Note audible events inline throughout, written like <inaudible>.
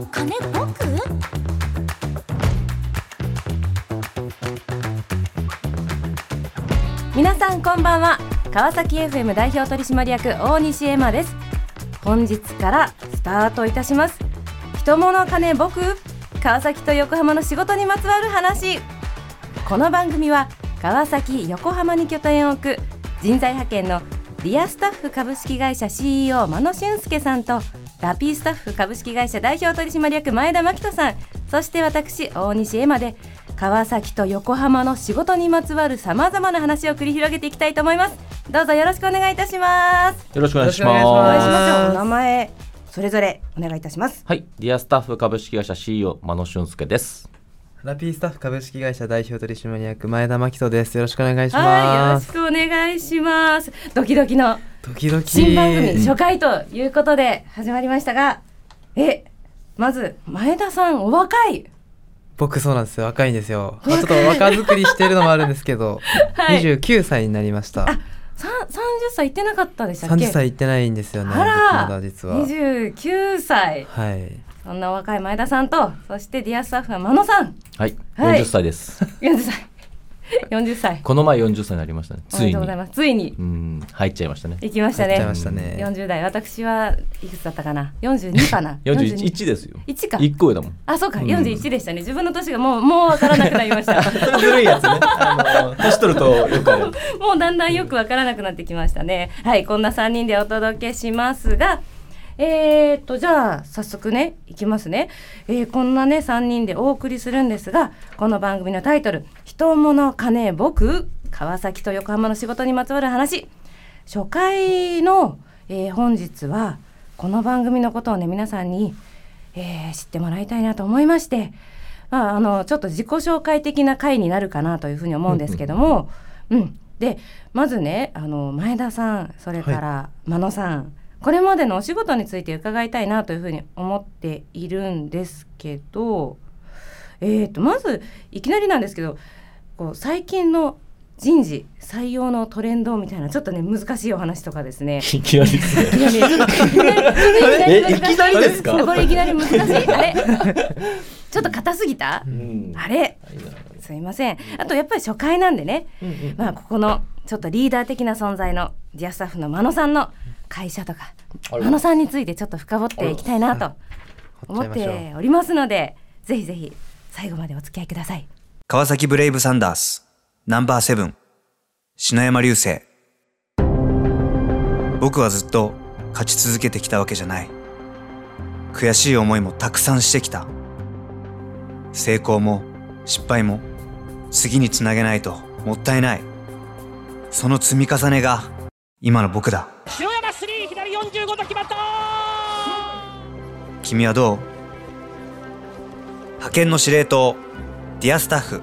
の金僕？皆さんこんばんは。川崎 FM 代表取締役大西エマです。本日からスタートいたします。人物金僕？川崎と横浜の仕事にまつわる話。この番組は川崎横浜に拠点を置く人材派遣のリアスタッフ株式会社 CEO 真野俊介さんとラピースタッフ株式会社代表取締役前田真人さん。そして私大西エマで川崎と横浜の仕事にまつわるさまざまな話を繰り広げていきたいと思います。どうぞよろしくお願いいたします。よろしくお願いしお願いします。お名前それぞれお願いいたします。はい、ディアスタッフ株式会社 CEO 真野俊介です。ラピースタッフ株式会社代表取締役前田真人です。よろしくお願いしはいよろます。しくお願いしますドキドキの新番組初回ということで始まりましたがえまず前田さんお若い僕そうなんですよ。若いんですよ。まあ、ちょっと若作りしてるのもあるんですけど、<laughs> はい29歳になりました。さん30歳行ってなかったでしたっけ？30歳いってないんですよね。あら僕まだ実は。29歳はい。そんな若い前田さんとそしてディアスタッフは真野さんはい、はい40歳です。40歳40歳この前40歳になりましたね。ついにおめでとうござい。ますついにうん、入っちゃいましたね。行きましたね入っちゃいましたね。40代私はいくつだったかな？42かな？<laughs> 41 1ですよ。1か1個上だもん。あそうかうん41でしたね自分の年がもう <laughs> もうわからなくなりました <laughs> ずるいやつね。あの年取るとよくある。もうだんだんよくわからなくなってきましたね。はい、こんな3人でお届けしますが、えー、っと、じゃあ、早速ね、いきますね。えーこんなね、3人でお送りするんですが、この番組のタイトル、人物金僕、川崎と横浜の仕事にまつわる話。初回の、えー本日は、この番組のことをね、皆さんに、えー知ってもらいたいなと思いまして、まあ、あのちょっと自己紹介的な回になるかなというふうに思うんですけども、うん、でまずねあの前田さんそれから真野さん、これまでのお仕事について伺いたいなというふうに思っているんですけど、えー、とまずいきなりなんですけどこう最近の人事採用のトレンドみたいなちょっとね難しいお話とかですね。いきなりですね。いきなりですか？これいきなり難しい。あれ？<laughs> ちょっと硬すぎた？うん。あれ？すいません。あとやっぱり初回なんでね、まあここのちょっとリーダー的な存在のディアスタッフの真野さんの会社とか真野さんについてちょっと深掘っていきたいなと思っておりますのでぜひぜひ最後までお付き合いください。川崎ブレイブサンダースナンバーセブン篠山流星僕はずっと勝ち続けてきたわけじゃない。悔しい思いもたくさんしてきた。成功も失敗も次につなげないともったいないその積み重ねが今の僕だ。篠山スリー左45度決まった君はどう？派遣の司令塔ディアスタッフ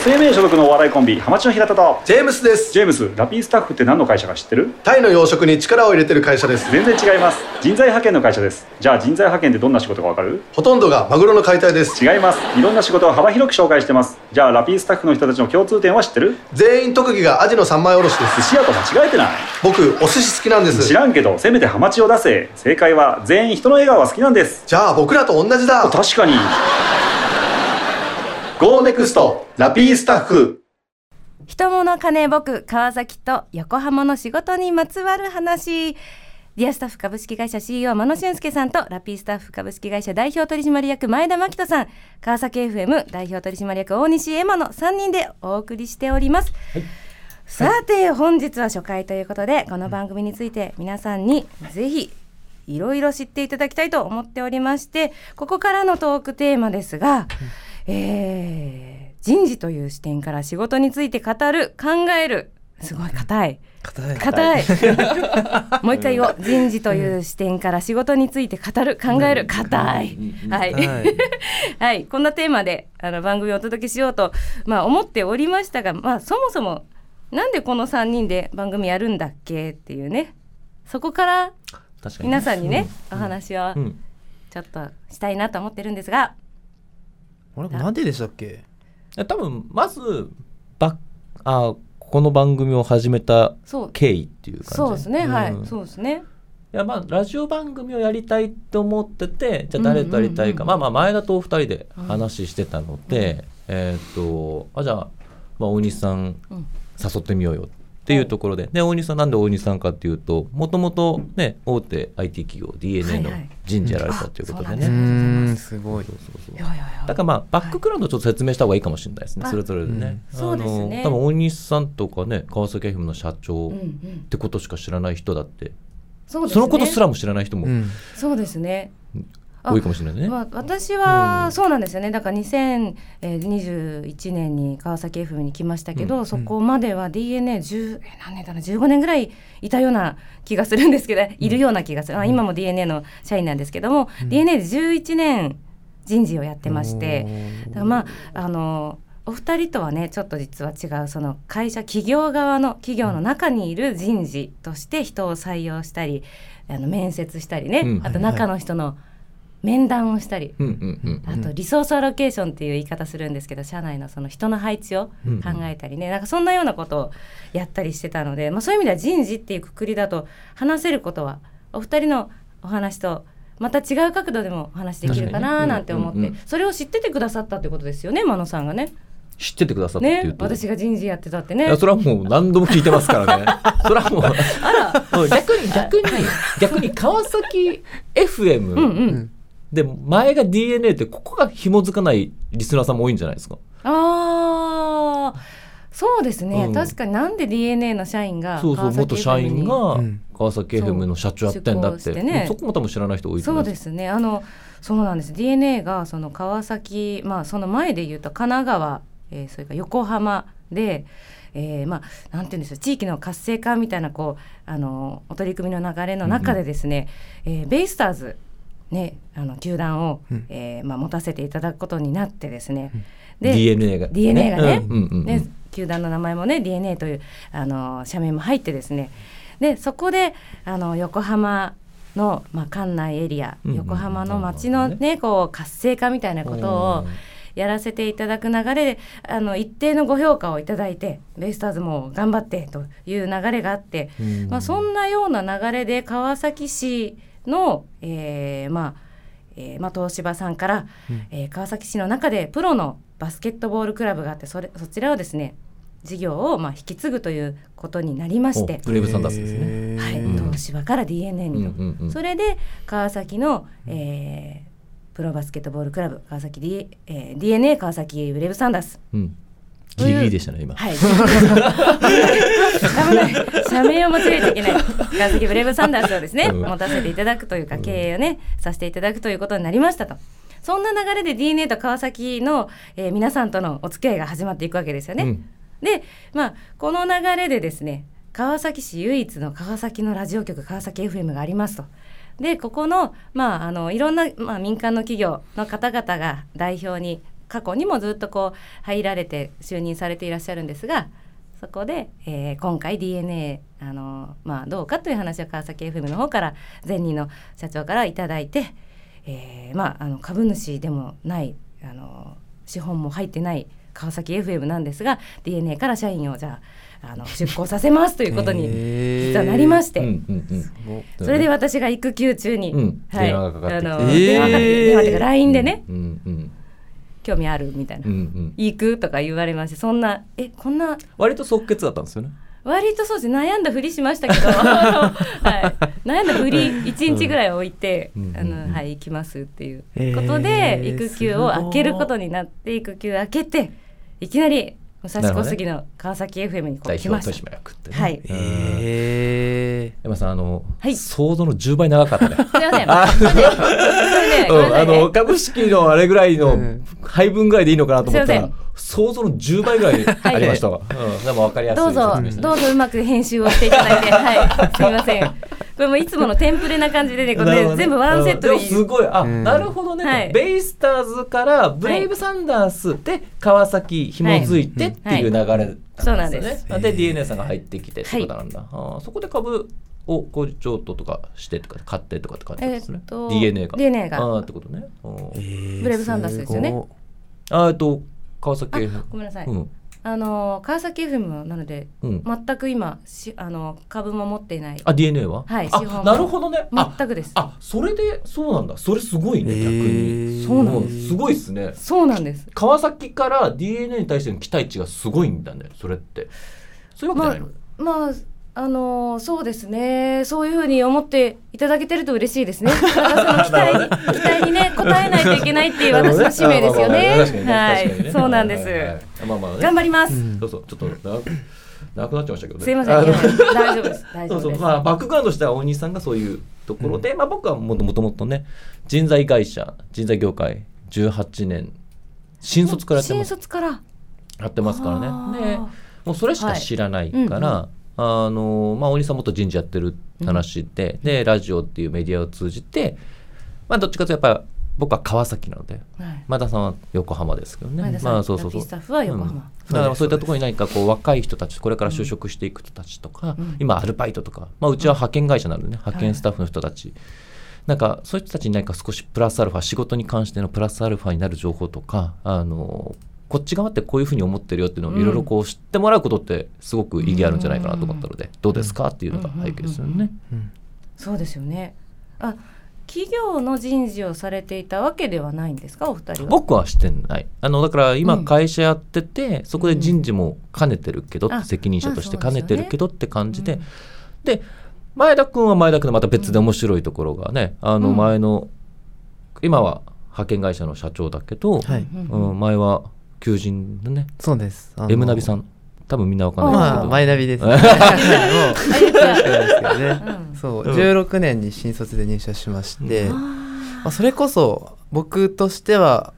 SMA 所属のお笑いコンビハマチの平田と。ジェームスです。ジェームスラピースタッフって何の会社か知ってる？タイの養殖に力を入れてる会社です。全然違います。人材派遣の会社です。じゃあ人材派遣ってどんな仕事かわかる？ほとんどがマグロの解体です。違います。いろんな仕事を幅広く紹介してます。じゃあラピースタッフの人たちの共通点は知ってる？全員特技がアジの三枚おろしです。寿司屋と間違えてない？僕お寿司好きなんです。知らんけどせめてハマチを出せ。正解は全員人の笑顔が好きなんです。じゃあ僕らと同じだ。確かに GO NEXT ラピースタッフ。人物金僕川崎と横浜の仕事にまつわる話。ディアスタッフ株式会社 CEO 真野俊介さんとラピースタッフ株式会社代表取締役前田真人さん。川崎 FM 代表取締役大西エマの3人でお送りしております、さて本日は初回ということでこの番組について皆さんにぜひいろいろ知っていただきたいと思っておりましてここからのトークテーマですが、えー人事という視点から仕事について語る考える。すごい硬い。硬い。硬い。もう一回言おう。人事という視点から仕事について語る考える。硬い。はい、はい。<laughs> はい、こんなテーマであの番組をお届けしようと、まあ、思っておりましたが、まあ、そもそもなんでこの3人で番組やるんだっけっていうね。そこから。皆さんにね、お話をうん。ちょっとしたいなと思ってるんですが、あれな。んででしたっけ？多分まずばあこの番組を始めた経緯っていう感じ。そうですね、はい。うん。そうですね。いやまあラジオ番組をやりたいって思っててじゃあ誰とやりたいか、うんうんうんまあまあ前田とお二人で話してたので、えーっとあじゃあ、まあ、大西さんうん。誘ってみようよっていうところで。で大西さんなんで大西さんかっていうともともとね大手 IT 企業 DNA のはいはい。人事やられたということでね、すごい。だからまあバックグラウンドちょっと説明した方がいいかもしれないですね、あそれぞれでね。うん。そうですね。あの多分大西さんとかね川崎 FM の社長ってことしか知らない人だって、そね。そのことすらも知らない人も。うん。そうですね。あ多いかもしれないね。まあ、私はそうなんですよね。だから2021年に川崎 FM に来ましたけど、そこまでは DNA10 え何年だろう15年ぐらいいたような気がするんですけど、いるような気がする、あ今も DNA の社員なんですけども、DNA で11年人事をやってましてだからまああのお二人とはねちょっと実は違うその会社企業側の企業の中にいる人事として人を採用したりあの面接したりね、うん。あと中の人の面談をしたり、うんうんうんあとリソースアロケーションっていう言い方するんですけど社内のその人の配置を考えたりね、なんかそんなようなことをやったりしてたので、まあ、そういう意味では人事っていうくくりだと話せることはお二人のお話とまた違う角度でもお話できるかななんて思って、うんうんうん。それを知っててくださったってことですよね真野さんがね。知っててくださったっていねうと、私が人事やってたってね。いや。それはもう何度も聞いてますからね。<laughs> それはもう。うん。逆に逆に逆に川崎 FM、うんうん。で前が DNA ってここが紐づかないリスナーさんも多いんじゃないですか？ああ。そうですね、うん。確かになんで DNA の社員がそうそう川崎元社員がうん。川崎 FM の社長やってんだってねそこも多分知らない人多いとそ思います。うですね。あのそうなんです。DNA がその川崎まあその前で言うと神奈川、えーそれから横浜で、えーまあなんていうんですか地域の活性化みたいなこうあのお取り組みの流れの中でですね、えーベイスターズねあの球団を、うん。えーまあ、持たせていただくことになってですね、で DNA が DNA がね。うんうんうんで球団の名前もね DNA というあの社名も入ってですね。でそこであの横浜の、まあ、館内エリア、うんうん横浜の街のなるほね。こう活性化みたいなことをやらせていただく流れであの一定のご評価をいただいてベイスターズも頑張ってという流れがあって、うん。まあ、そんなような流れで川崎市の、えーまあえーまあ、東芝さんから、えー川崎市の中でプロのバスケットボールクラブがあってそれそちらをですね事業をまあ引き継ぐということになりまして。お、ブレイブサンダースですね。はい。うん。東芝から DNA にと、うんうんうん。それで川崎の、えープロバスケットボールクラブ川崎、D えー DNA 川崎ブレイブサンダース。うんギリギリでしたね今。はい。<laughs> 危ない。社名を間違えちゃいけない。川崎ブレイブサンダースをですね、うん持たせていただくというか、経営をね、させていただくということになりましたと。そんな流れで DNA と川崎の、えー皆さんとのお付き合いが始まっていくわけですよね。うんで、まあ、この流れでですね、川崎市唯一の川崎のラジオ局、川崎 FM がありますと。で、ここの、まあ、あの、いろんな、まあ、民間の企業の方々が代表に、過去にもずっとこう、入られて、就任されていらっしゃるんですが、そこで、えー今回 DNA、あの、まあ、どうかという話を川崎 FM の方から、前任の社長からいただいて、えーまあ、あの株主でもないあの資本も入ってない川崎 FM なんですが DNA から社員をじゃああの出向させますということに実はなりまして、うんうんうん。それで私が育休中に、うん。はい、電話がかかってきて。電話 LINE でね、うんうん興味あるみたいな、うんうん。行くとか言われましてそんなえこんな割と即決だったんですよね。割とそうです。ね悩んだふりしましたけど、<laughs> はい、悩んだふり1日ぐらい置いて、うん。あのはい行きますっていうえーことで、育休を開けることになって育休開けていきなり武蔵小杉の川崎 FM にこ来ました。表取締役ってね。はい。うんへ山さんあの、はい。想像の10倍長かったね。<laughs> すい。まうんあの株式のあれぐらいのうん。配分ぐらいでいいのかなと思ったら想像の10倍ぐらい <laughs> ありましたわ、うん、でも分かりやすいどうぞどうぞうまく編集をしていただいて、はい、すみません。これもいつものテンプレな感じでね、これねね。全部ワンセットですごい。あ、うん。なるほどね、はい。ベイスターズからブレイブサンダースで川崎紐づいてっていう流れだったんですよね、そうなんです。で DNA さんが入ってきてってことなんだ、あーそこで株をこう譲渡とかしてとか買ってとかって感じですね、えっと DNA が。DNA が。あーってことね、うん。ーブレイブサンダースですよね。あーえっと川崎あごめんなさい。うん。あの川崎 FM なのでうん、全く今しあの株も持っていない。あ DNA はあは？い資本も。なるほどね。あ全くです。あそれでそうなんだ。それすごいね、逆に。そうなんです。うんすごいですね。そうなんです。川崎から DNA に対しての期待値がすごいんだねそれって。そういうわけじゃないの、まああのそうですね。そういうふうに思っていただけてると嬉しいですね。<laughs> 私の期待に期待にね応えないといけないっていう <laughs> 私の使命ですよね。はい、そうなんです。すまあまあね。頑張ります。うんそうそう。ちょっとななくなっちゃいましたけどね。すいません。大丈夫です。<laughs> 大丈夫です。そうそう。まあバックグラウンドとしては大西さんがそういうところで、まあ僕はもともともとね人材会社人材業界18年新卒からやってま新す卒から。やってますからあー。ねでもうそれしか知らないから、はいあのまあ大西さんもっと人事やってる話で、でラジオっていうメディアを通じてまあどっちかというとやっぱ僕は川崎なのではい。前田さんは横浜ですけどね。まあそうそうそう。スタッフは横浜。うん。だからそういったところに何かこう若い人たちこれから就職していく人たちとか、うん。今アルバイトとか、まあ、うちは派遣会社なのでね派遣スタッフの人たち、なんかそういう人たちに何か少しプラスアルファ仕事に関してのプラスアルファになる情報とかあのこっち側ってこういうふうに思ってるよっていうのをいろいろこう知ってもらうことってすごく意義あるんじゃないかなと思ったので、どうですかっていうのが背景ですよね。うん。そうですよね。あ企業の人事をされていたわけではないんですか？お二人は。僕はしてない。あのだから今うん。会社やってて、そこで人事も兼ねてるけど、あ責任者として兼ねてるけどって感じで、うん。で前田君は前田君でまた別で面白いところがね、あのうん。前の、今は派遣会社の社長だけど、はい。うん。うん前は求人のね。そうです。M ナビさん。多分みんなわかんないですけど、まあマイナビですね。も <laughs> うあ言った確かです <laughs> けどね。うん。そう。うん。16年に新卒で入社しまして、うん。まあそれこそ僕としては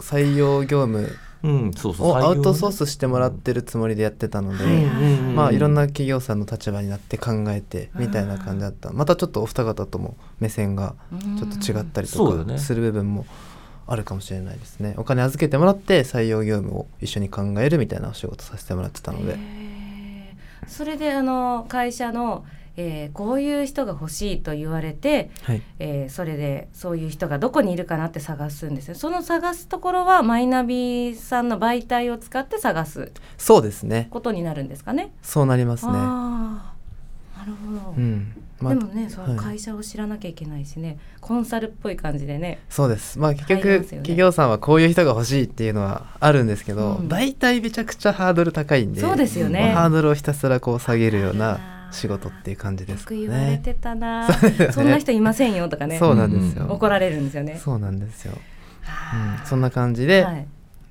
採用業務うん、そうそう。をアウトソーススしてもらってるつもりでやってたので、はいまあいろんな企業さんの立場になって考えてみたいな感じだった。またちょっとお二方とも目線がちょっと違ったりとかする部分もあるかもしれないですね。お金預けてもらって採用業務を一緒に考えるみたいなお仕事させてもらってたので、それであの会社の、えーこういう人が欲しいと言われて、はい、えーそれでそういう人がどこにいるかなって探すんですよ。その探すところはマイナビさんの媒体を使って探すそうですね。ことになるんですかね。そうなりますねなるほど、うん。まあでもねそのはい。会社を知らなきゃいけないしね、コンサルっぽい感じでね。そうです。まあ結局、ね。企業さんはこういう人が欲しいっていうのはあるんですけど、うん。大体めちゃくちゃハードル高いんでそうですよね。まあハードルをひたすらこう下げるようあなー。仕事っていう感じですかね。よく言われてたな、そんな人いませんよとかね。そうなんですよ、うん。怒られるんですよね。そうなんですよ、はうん、そんな感じで、はい。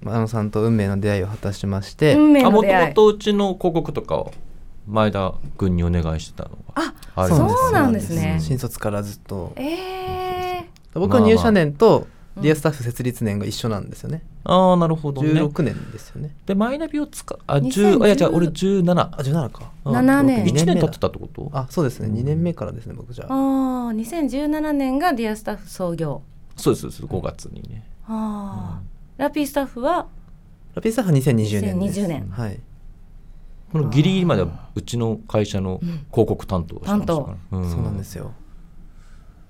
あのさんと運命の出会いを果たしまして、運命あもとの出会い。もとうちの広告とかを前田君にお願いしてたのが。あそうなんですね。新卒からずっと。え僕は入社年とまあ。ディアスタッフ設立年が一緒なんですよね、ああなるほどね。16年ですよね。でマイナビを使うあ2010 10あいや違う俺17あ17か。7年。1年経ってたってこと？あそうですね。2年目からですね僕じゃー、ああ2017年がディアスタッフ創業。そうですそうです。5月にね。ああ、ラピースタッフは？ラピースタッフは2020年です。2020年。はいこのギリギリまではうちの会社の広告担当をしてましたから、そうなんですよ。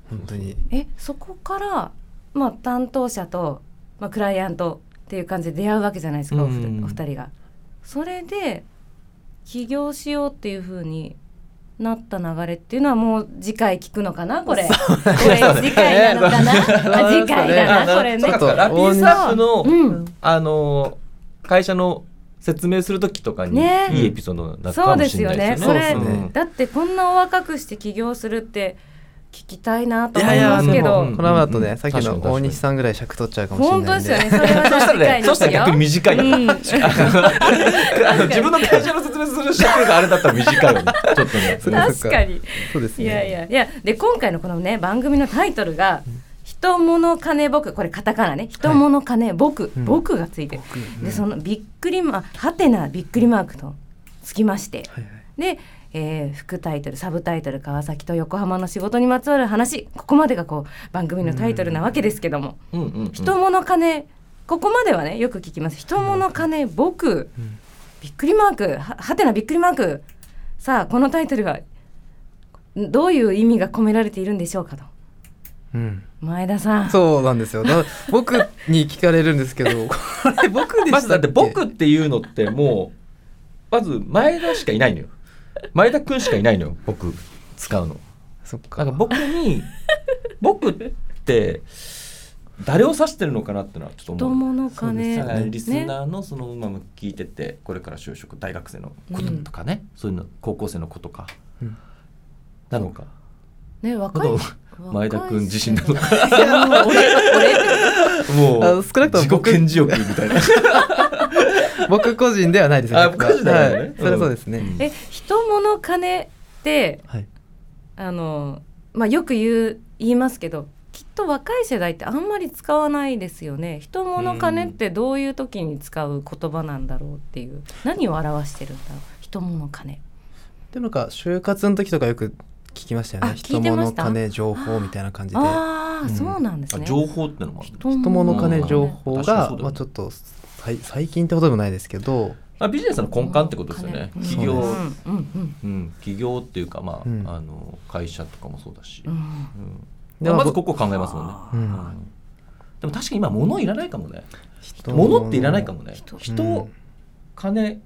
本当に。えそこから、まあ、担当者と、まあ、クライアントっていう感じで出会うわけじゃないですか、おふうんお二人が。それで起業しようっていう風になった流れっていうのはもう次回聞くのかなこれ。これ次回なのかな、<laughs> あ次回だなこれね。ちょっ。とラピースタッフの、うん。あの会社の説明する時とかにねいいエピソードになるそうかもですよしれないですねそれよね。ねだってこんなお若くして起業するって聞きたいなと思いますけど。うんこの後ね、さっきの大西さんぐらい尺取っちゃうかもしれ本当ないんでですよね。それはそしたらね。そしたら逆に短い自分の会社の説明する尺があれだったら短いよね。ちょっとね。それは確かに。そうですねいやいやいやで今回のこのね番組のタイトルが「人物金僕」これカタカナね「人物金僕」うん。僕がついてる、でそのびっくりマはてなびっくりマークとつきまして、で、えー副タイトルサブタイトル「川崎と横浜の仕事にまつわる話」ここまでがこう番組のタイトルなわけですけども。うんうんうん「人物金」ここまではねよく聞きます「人物金僕」うんびっくりマークははてなびっくりマーク。さあこのタイトルはどういう意味が込められているんでしょうかとうん。前田さん。そうなんですよ。僕に聞かれるんですけど。こ <laughs> れ僕でまずだしたって僕っていうのってもうまず前田しかいないのよ。前田君しかいないのよ僕。使うの。そっか。なんか僕に僕って誰を指してるのかなってのはちょっと思う。のからリスねナーのその今も聞いててこれから就職大学生のこととかね、そういうの高校生の子とか、うん。なのか。ね若い前田君自身なのかもう俺俺。ってもうあ少なくとも自己僕顕示欲みたいな。<laughs> 僕個人ではないですあ僕は個人ではないのね。はい。それはそうですね、うん。え人物金ってはい。あのまあよく言う言いますけどきっと若い世代ってあんまり使わないですよね。人物金ってどういう時に使う言葉なんだろうっていう。何を表してるんだろう。人物金。でもなんか就活の時とかよく聞きましたよあね。人聞いてました？物金情報みたいな感じで。ああ、うん。そうなんですね。あ情報ってのもある人人物金。情報がまあちょっとさい最近ってほどでもないですけど。まあ、ビジネスの根幹ってことですよね。うん。企業、うんううん。ん、企業っていうか、まあうん。あの会社とかもそうだし、うん。まずここを考えますもんね、でも確かに今物いらないかもね。人物。っていらないかもね。人。金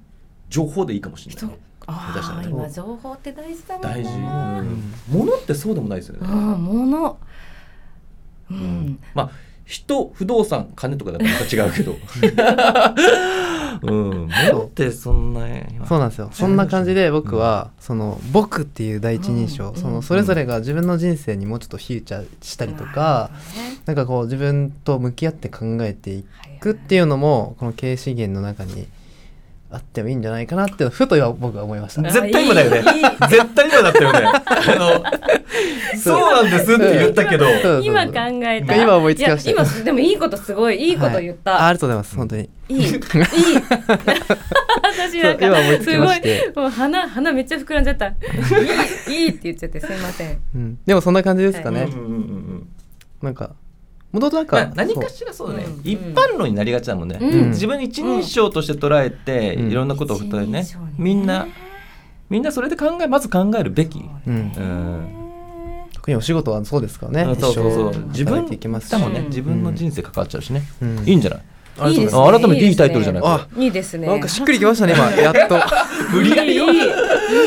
情報でいいかもしれない下手したらね。あ今情報って大事だも大事、うん。うん。物ってそうでもないですよね、物。ううん。んまあ人不動産金とかだとまた違うけど。<laughs> うん。物ってそんなそうなんですよ。そんな感じで僕は、その僕っていう第一人称、うん。そのそれぞれが自分の人生にもうちょっとフューチャーしたりとか、なんかこう自分と向き合って考えていくっていうのもこの経営資源の中にあってもいいんじゃないかなってふと今僕は思いました。絶対今だよね。絶対今だったよね。<laughs> あのそうなんですって言ったけど。今考えた。今思いつきました。いや今でもいいことすごいいいこと言った、はいあありがとうございます本当に。いいいい。私なんかすごいもう鼻鼻めっちゃ膨らんじゃった。いいいいって言っちゃってすいません。うん、でもそんな感じですかね。うんうんうんうん。なんかもともとなんまあか、何かしらそうだね、う。ん。一般論になりがちだもんね、うん。自分一人称として捉えて、うん。いろんなことを振ったりね。一人ね。みんなみんなそれで考えまず考えるべき、うん、うん。特にお仕事はそうですからね。うんそうそうそう。一生自分働いていきますもんね、うん。自分の人生関わっちゃうしね、うん。いいんじゃない？いいいですね。あ改めていいタイトルじゃない？あいいですね。なんかしっくりきましたね今。<laughs> やっと。無理やりよいい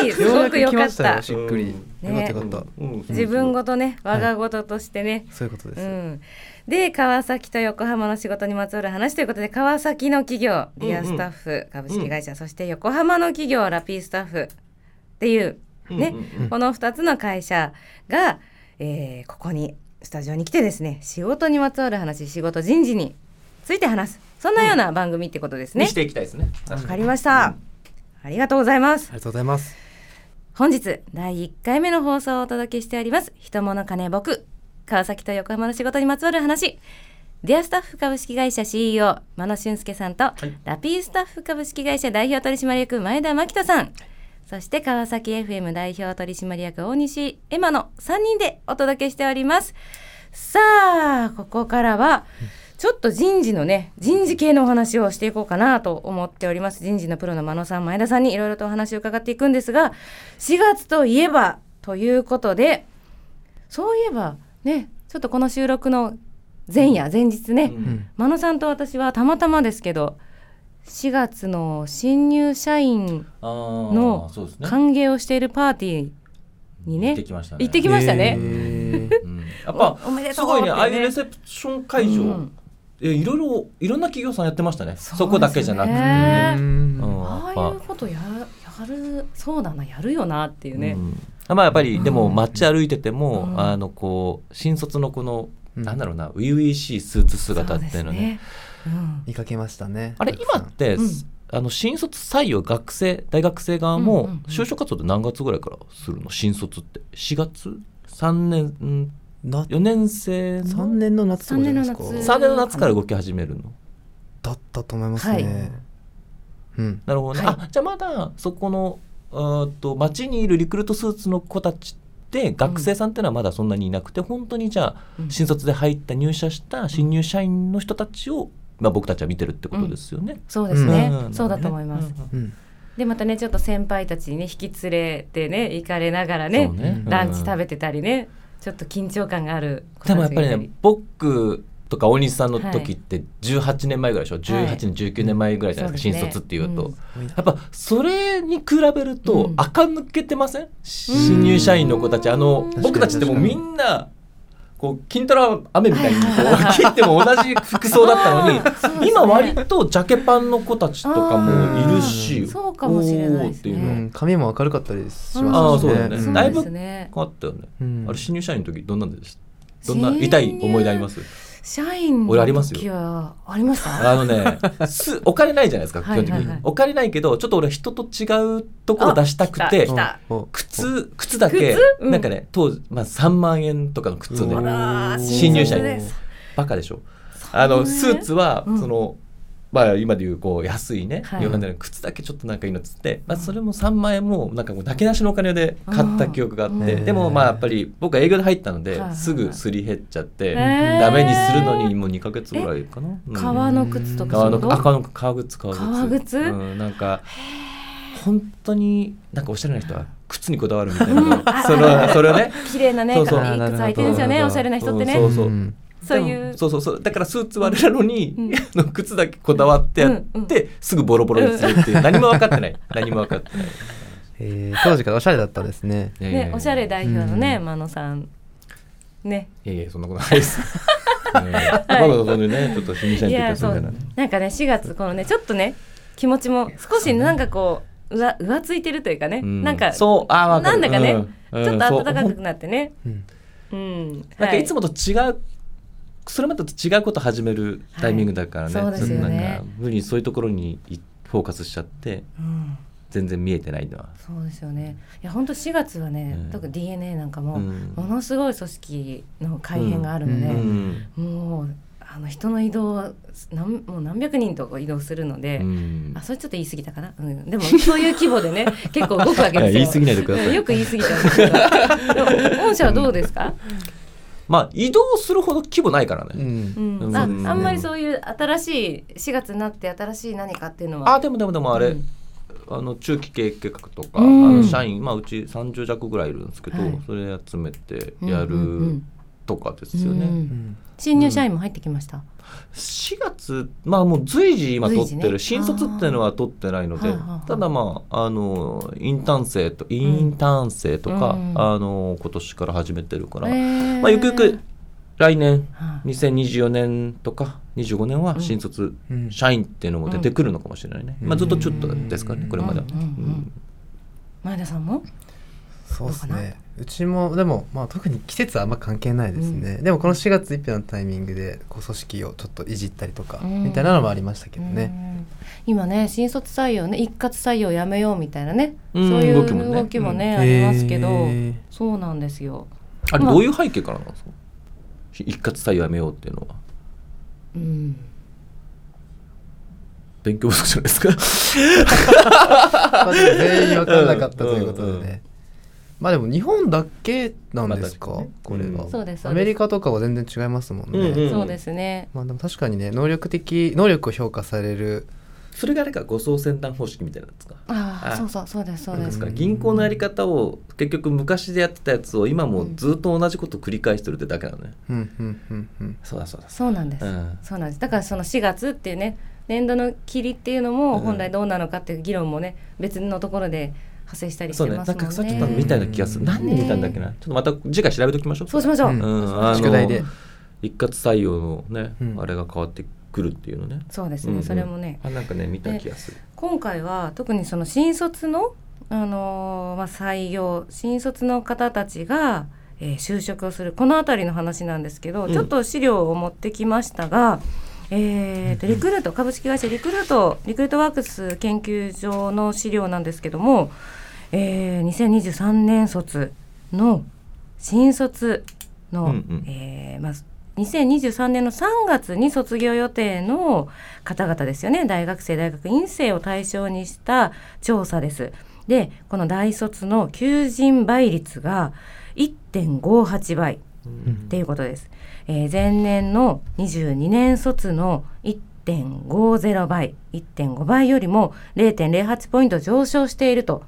いいす。ごく良かった。しっくり。うん。よかったよかった。うん自分ごとね我が事としてね、そういうことです。うん、で川崎と横浜の仕事にまつわる話ということで川崎の企業リアスタッフ株式会社、そして横浜の企業ラピースタッフっていうね、うんうん。この2つの会社が、えーここにスタジオに来てですね仕事にまつわる話仕事人事について話す。そんなような番組ってことですね。にし。ていきたいですね。わ、かりました、ありがとうございます。ありがとうございます。本日第1回目の放送をお届けしております。人物金僕川崎と横浜の仕事にまつわる話。デアスタッフ株式会社 CEO 真野俊介さんと、い。ラピースタッフ株式会社代表取締役前田真人さん。そして川崎 FM 代表取締役大西エマの3人でお届けしております。さあここからはちょっと人事のね人事系のお話をしていこうかなと思っております。人事のプロの真野さん前田さんにいろいろとお話を伺っていくんですが4月といえばということでそういえばねちょっとこの収録の前夜前日ね、うん。真野さんと私はたまたまですけど4月の新入社員の歓迎をしているパーティーにね行ってきましたね。行ってきましたね。やっぱおおめでとすごいねああいうレセプション会場、うん。えいろいろいろんな企業さんやってましたね。そうそこだけじゃなくて。ああいうことややるそうだなやるよなっていうね、うんまあやっぱりでもうん街歩いてても、うん。あのこう新卒のこの、うん。なんだろうな初々しいスーツ姿っていうのね。見かけましたね。あれ今って、うん。あの新卒採用学生大学生側も就職活動って何月ぐらいからするの？新卒って。4月？3年？うんな4年生の？三年の夏とかじゃないですか。三年の夏。3年の夏から動き始めるの？だったと思いますはい。ね。うん。なるほどね、はい。あじゃあまだそこのうと街にいるリクルートスーツの子たちって学生さんっていうのはまだそんなにいなくて、本当にじゃあうん。新卒で入った入社した新入社員の人たちを、まあ、僕たちは見てるってことですよね。そうですね、ん。そうだと思います、うん。うん。でまたねちょっと先輩たちにね引き連れてね行かれながらそね。うねランチ食べてたりね、ちょっと緊張感がある子でもやっぱりね僕とか大西さんの時って18年前ぐらいでしょ、18年19年前ぐらいじゃないですか、そうですね。新卒っていうと、うん。やっぱそれに比べるとうん。垢抜けてません、新入社員の子たち。あのうん。僕たちってもみんなこう金太郎雨みたいにこう切っても同じ服装だったのに、<laughs> ね。今割とジャケパンの子たちとかもいるしあーそうかもしれないですね。おーっていうん、髪も明るかったりしあますしね。ーそうだよね。そうでだいぶ変わったよね、うん。あれ新入社員の時どんなんでした？どんな痛い思い出あります？社員の俺ありますよ。ありました？あのねすお金ないじゃないですか基本的に、はい。はいはいお金ないけどちょっと俺人と違うところ出したくて靴靴だけ靴？うん。なんかね当時、まあ、3万円とかの靴をね新入社員。バカでしょ。あのスーツはうん。その、まあ今でいうこう安いね、はい。洋服で靴だけちょっとなんかいいのっつって、まあ、それも3万円もなんかもうなけなしのお金で買った記憶があって、うんでもまあやっぱり僕は営業で入ったので、すぐすり減っちゃって、ダメにするのにもう2ヶ月ぐらいかな、うん革の靴とか革のそういうこと？赤の革靴革靴革靴。うん、なんか本当になんかおしゃれな人は靴にこだわるみたいなその <laughs> それをね。綺麗なねそうそう。いい靴履いてるんですよねおしゃれな人ってね。そうそう。うんそういう。そうそうそう。だからスーツはあれなのに、うん。<laughs> あの靴だけこだわってやって、うん。うん。すぐボロボロにするっていう、何も分かってない。何も分かってない、えー当時からおしゃれだったんですね。ねおしゃれ代表のねうん。真野さん。ね。いやいやそんなことないです、ねまだそれねちょっと新なんかね4月このねちょっとね気持ちも少しなんかこううわ浮ついてるというかね、うん。なんかそう。あーわかる。なんだかね、うん。うん。ちょっと暖かくなってね。うん。うん。なんかい。つももと違う、それまでと違うこと始めるタイミングだからね、はいそうですよね。無理にそういうところにいフォーカスしちゃってうん。全然見えてないのは、そうですよね。いや本当4月はね、うん。特に DNA なんかも、うん。ものすごい組織の改変があるので、うん。もうあの人の移動は何もう何百人と移動するので、うん。あそれちょっと言い過ぎたかな、うん、でもそういう規模でね <laughs> 結構動くわけですよ。言い過ぎないでください。うんよく言い過ぎちゃうんですけど。でも御社はどうですか、まあ移動するほど規模ないからね、うん。うん。ああんまりそういう新しい4月になって新しい何かっていうのは。あでもでもでもあれ、うん。あの中期経営計画とか、うん。あの社員、まあ、うち30弱ぐらいいるんですけど、はい。それ集めてやるとかですよね。うんうん。新入社員も入ってきました、4月まあもう随時今取ってる、ね。新卒っていうのは取ってないので、ただまああのインターン生とインターン生とか、うん。あの今年から始めてるから、へー。まあ、ゆくゆく来年はい。2024年とか25年は新卒うん。社員っていうのも出てくるのかもしれないね、うん。まあ、ずっとちょっとですからねこれまでは、うんうん。うん。前田さんも？そうですね。うちもでもまあ特に季節はあんま関係ないですね、でもこの4月1日のタイミングでこう組織をちょっといじったりとかうん。みたいなのもありましたけどね、うん。今ね新卒採用ね一括採用やめようみたいなね、うん。そういう動きもね動きもね、うん。ありますけど、そうなんですよ。あれまあ。どういう背景からなんですか？一括採用やめようっていうのは。うん、勉強不足じゃないですか？<laughs> 全員分からなかったということでね、うんうんまあでも日本だけなんですか、ね。これは、うん。そうですアメリカとかは全然違いますもんね、うんうん。そうですね。まあでも確かにね能力的能力を評価されるそれがあれか護送先端方式みたいなんですか？ああ、あ。そうそうそうですそうで。す。銀行のやり方を結局昔でやってたやつを今もずっと同じこと繰り返してるってだけなのね、うんうんうんうん。そうだそうだ。そうなんです、うん。そうなんです。だからその4月っていうね年度の切りっていうのもうん本来どうなのかっていう議論もね別のところで派生したりしそうねなんてますもんね。かさっきちょっと見たような気がする、ね何年見たんだっけな。ちょっとまた次回調べておきましょう。そうしましょう。うん。うんあの宿題で。一括採用のね、うん。あれが変わってくるっていうのね。そうですね、うんうん。それもね。あなんかね見た気がする。今回は特にその新卒の、あのーまあ、採用新卒の方たちが、えー就職をする。この辺りの話なんですけど、うん。ちょっと資料を持ってきましたが、えーとリクルート株式会社リクルートリクルートワークス研究所の資料なんですけども、えー2023年卒の新卒の、うんうんえーまあ2023年の3月に卒業予定の方々ですよね大学生大学院生を対象にした調査です。でこの大卒の求人倍率が1.58倍っていうことです。えー前年の22年卒の1.50倍1.5倍よりも0.08ポイント上昇していると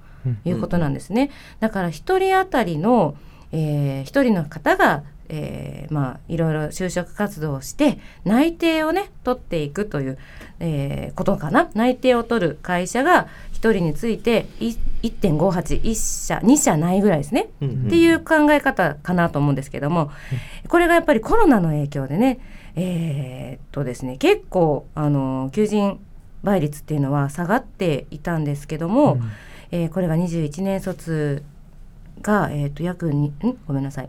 いうことなんですね。だから1人当たりの、えー、一人の方が、えー、まあいろいろ就職活動をして内定をね取っていくという、えー、ことかな。内定を取る会社が一人についてい1.581社2社ないぐらいですね、うんうん。っていう考え方かなと思うんですけども、これがやっぱりコロナの影響でねえーっとですね結構あの求人倍率っていうのは下がっていたんですけども、えーこれが21年卒が、えー、と約にん？ごめんなさい。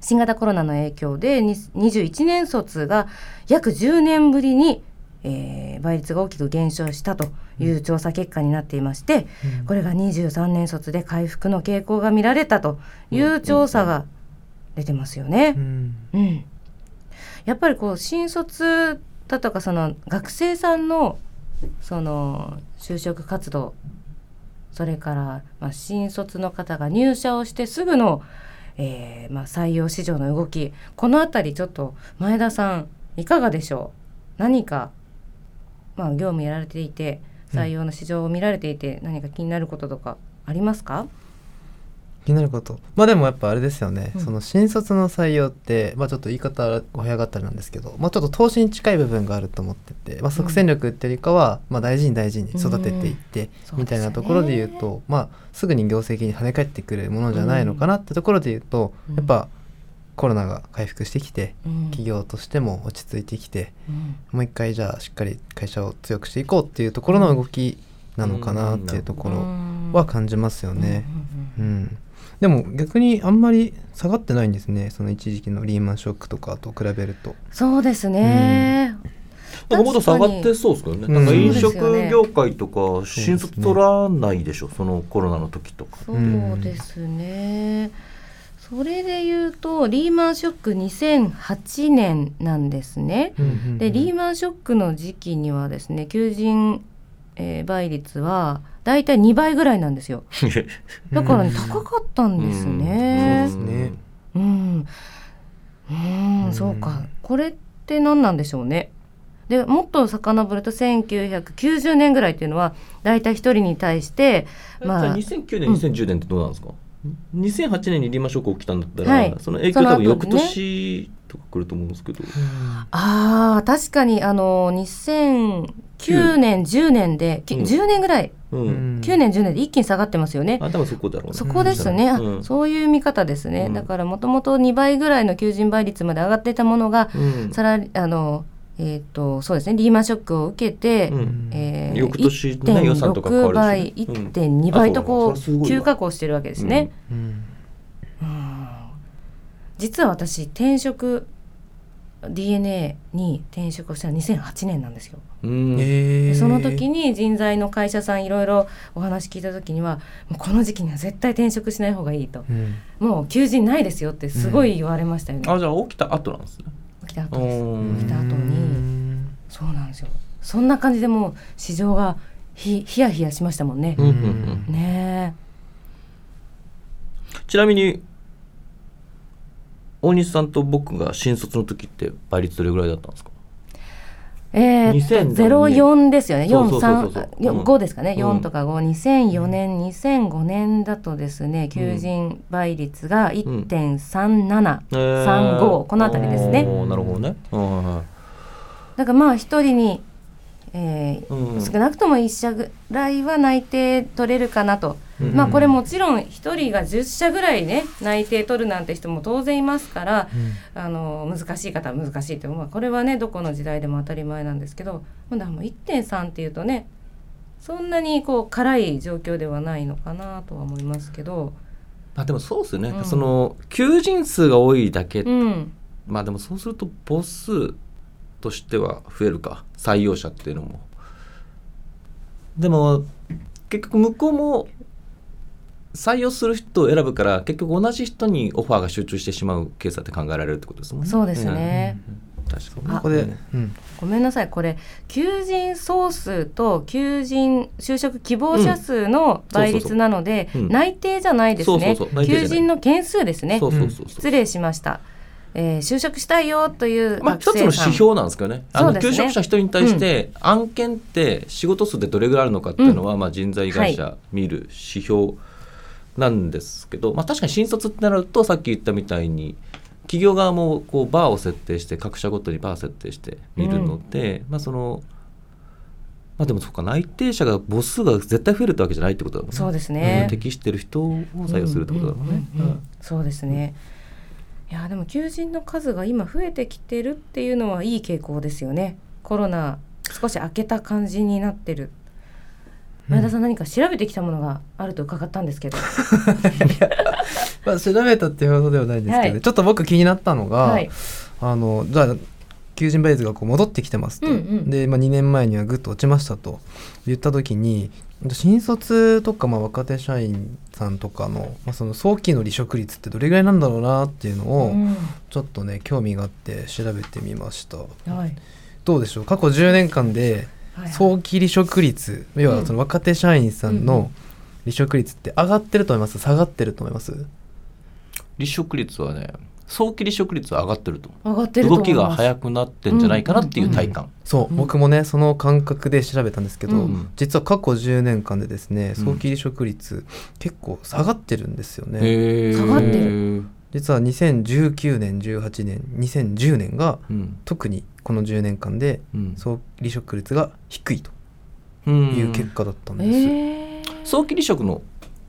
新型コロナの影響でに21年卒が約10年ぶりに、えー倍率が大きく減少したという調査結果になっていまして、これが23年卒で回復の傾向が見られたという調査が出てますよね。うん。うん、やっぱりこう新卒だとかその学生さんのその就職活動それから、まあ、新卒の方が入社をしてすぐの、えーまあ、採用市場の動き。このあたりちょっと前田さんいかがでしょう？何か、まあ、業務やられていて採用の市場を見られていて、何か気になることとかありますか？気になること。まあでもやっぱあれですよね、うん。その新卒の採用ってまあちょっと言い方お部屋ったりなんですけどまあちょっと投資に近い部分があると思ってて、まあ、即戦力っていうよりかは、まあ大事に大事に育てていって、うん。みたいなところで言うとまあすぐに業績に跳ね返ってくるものじゃないのかなってところで言うと、うん。やっぱコロナが回復してきてうん。企業としても落ち着いてきてうん。もう一回じゃあしっかり会社を強くしていこうっていうところの動きなのかなっていうところは感じますよね。うん、でも逆にあんまり下がってないんですねその一時期のリーマンショックとかと比べると。そうですね。なんかもっと下がってそうですけどね。うんなんか飲食業界とか新卒取らないでしょ、そのコロナの時とか。そうですね。それで言うとリーマンショック2008年なんですね。でリーマンショックの時期にはですね求人、えー倍率はだいたい2倍ぐらいなんですよ。<laughs> だから、ね、高かったんですね。そうですね。うん、うん、うん。そうか。これって何なんでしょうね。でもっと遡ると1990年ぐらいっていうのはだいたい一人に対してまあじゃあ2009年、2010年ってどうなんですか、2008年にリーマンショック起きたんだったら、はい。その影響多分翌年とか来ると思うんですけど、あー確かにあの2009年10年で、きうん。10年ぐらいうん。うん。9年10年で一気に下がってますよね。あ多分そこだろうね。そこですね、あうん。そういう見方ですね、うん。だからもともと2倍ぐらいの求人倍率まで上がっていたものが、うん。さらにあのえっ、とそうですね。リーマンショックを受けて、うん。えー翌年ね予算とか変わ1.6倍、るしね。うん。1.2倍とこう急下降してるわけですね。うん。実は私転職 DNA に転職をしたのは2008年なんですよ。うん。でその時に人材の会社さんいろいろお話聞いた時にはもうこの時期には絶対転職しない方がいいと。うん。もう求人ないですよってすごい言われましたよね、あじゃあ起きた後なんですね。起きた後です。うん。起きた後うに。んそうなんですよ。そんな感じでもう市場がひヒヤヒヤしましたもんね。うん、うんうん。ね。ちなみに大西さんと僕が新卒の時って倍率どれぐらいだったんですか？ええー、2000ゼロ四ですよね。四そうそうそうそう。三うん。五ですかね。うん。四とか五。二千四年、二千五年だとですね、求人倍率が一点三七、えー。三五。このあたりですね。なるほどね、うんはいだからまあ一人に、えーうん。少なくとも一社ぐらいは内定取れるかなと。うん。まあこれもちろん一人が10社ぐらいね内定取るなんて人も当然いますから、あの難しい方は難しいってまあこれはねどこの時代でも当たり前なんですけどまだもう1.3っていうとねそんなにこう辛い状況ではないのかなとは思いますけど、あでもそうですよね、うん。その求人数が多いだけ、うん、まあでもそうすると母数としては増えるか。採用者っていうのも。でも結局向こうも採用する人を選ぶから結局同じ人にオファーが集中してしまうケースだって考えられるってことですもんね。そうですね。うん。確かここで、うん。ごめんなさい。これ求人総数と求人就職希望者数の倍率なので、内定じゃないですね。求人の件数ですね。失礼しました、えー就職したいよというまあ、一つの指標なんですけどね、あのね。求職者一人に対して、案件って仕事数でどれぐらいあるのかっていうのは、まあ、人材会社見る指標なんですけど、まあ、確かに新卒ってなるとさっき言ったみたいに企業側もこうバーを設定して各社ごとにバー設定して見るので、まあそのまあでもそうか内定者が母数が絶対増えるってわけじゃないってことだもんね。そうですねうん適してる人を採用するってことだもんね。うんうんうんうんそうですね。いやでも求人の数が今増えてきてるっていうのはいい傾向ですよね。コロナ少し明けた感じになってる。前田さん何か調べてきたものがあると伺ったんですけど。<laughs> まあ、調べたっていうほどではないんですけど、はい。ちょっと僕気になったのが、はい。あのじゃあ求人倍率がこう戻ってきてますと、うんうん。で、まあ、2年前にはぐっと落ちましたと。言った時に新卒とかまあ若手社員さんとかの,、まあその早期の離職率ってどれぐらいなんだろうなっていうのをうん。ちょっとね興味があって調べてみました。はい。どうでしょう？過去10年間ではい早期離職率要はその若手社員さんの離職率って上がってると思います？下がってると思います？離職率はね早期離職率は上がってると上がってると動思います。きが速くなってんじゃないかなっていう体感。そう、うん。僕もねその感覚で調べたんですけど、うん。実は過去10年間でですねうん。早期離職率、結構下がってるんですよね、下がってる実は2019年18年2010年がうん。特にこの10年間でうん。早期離職率が低いとうん。いう結果だったんです、えー。早期離職の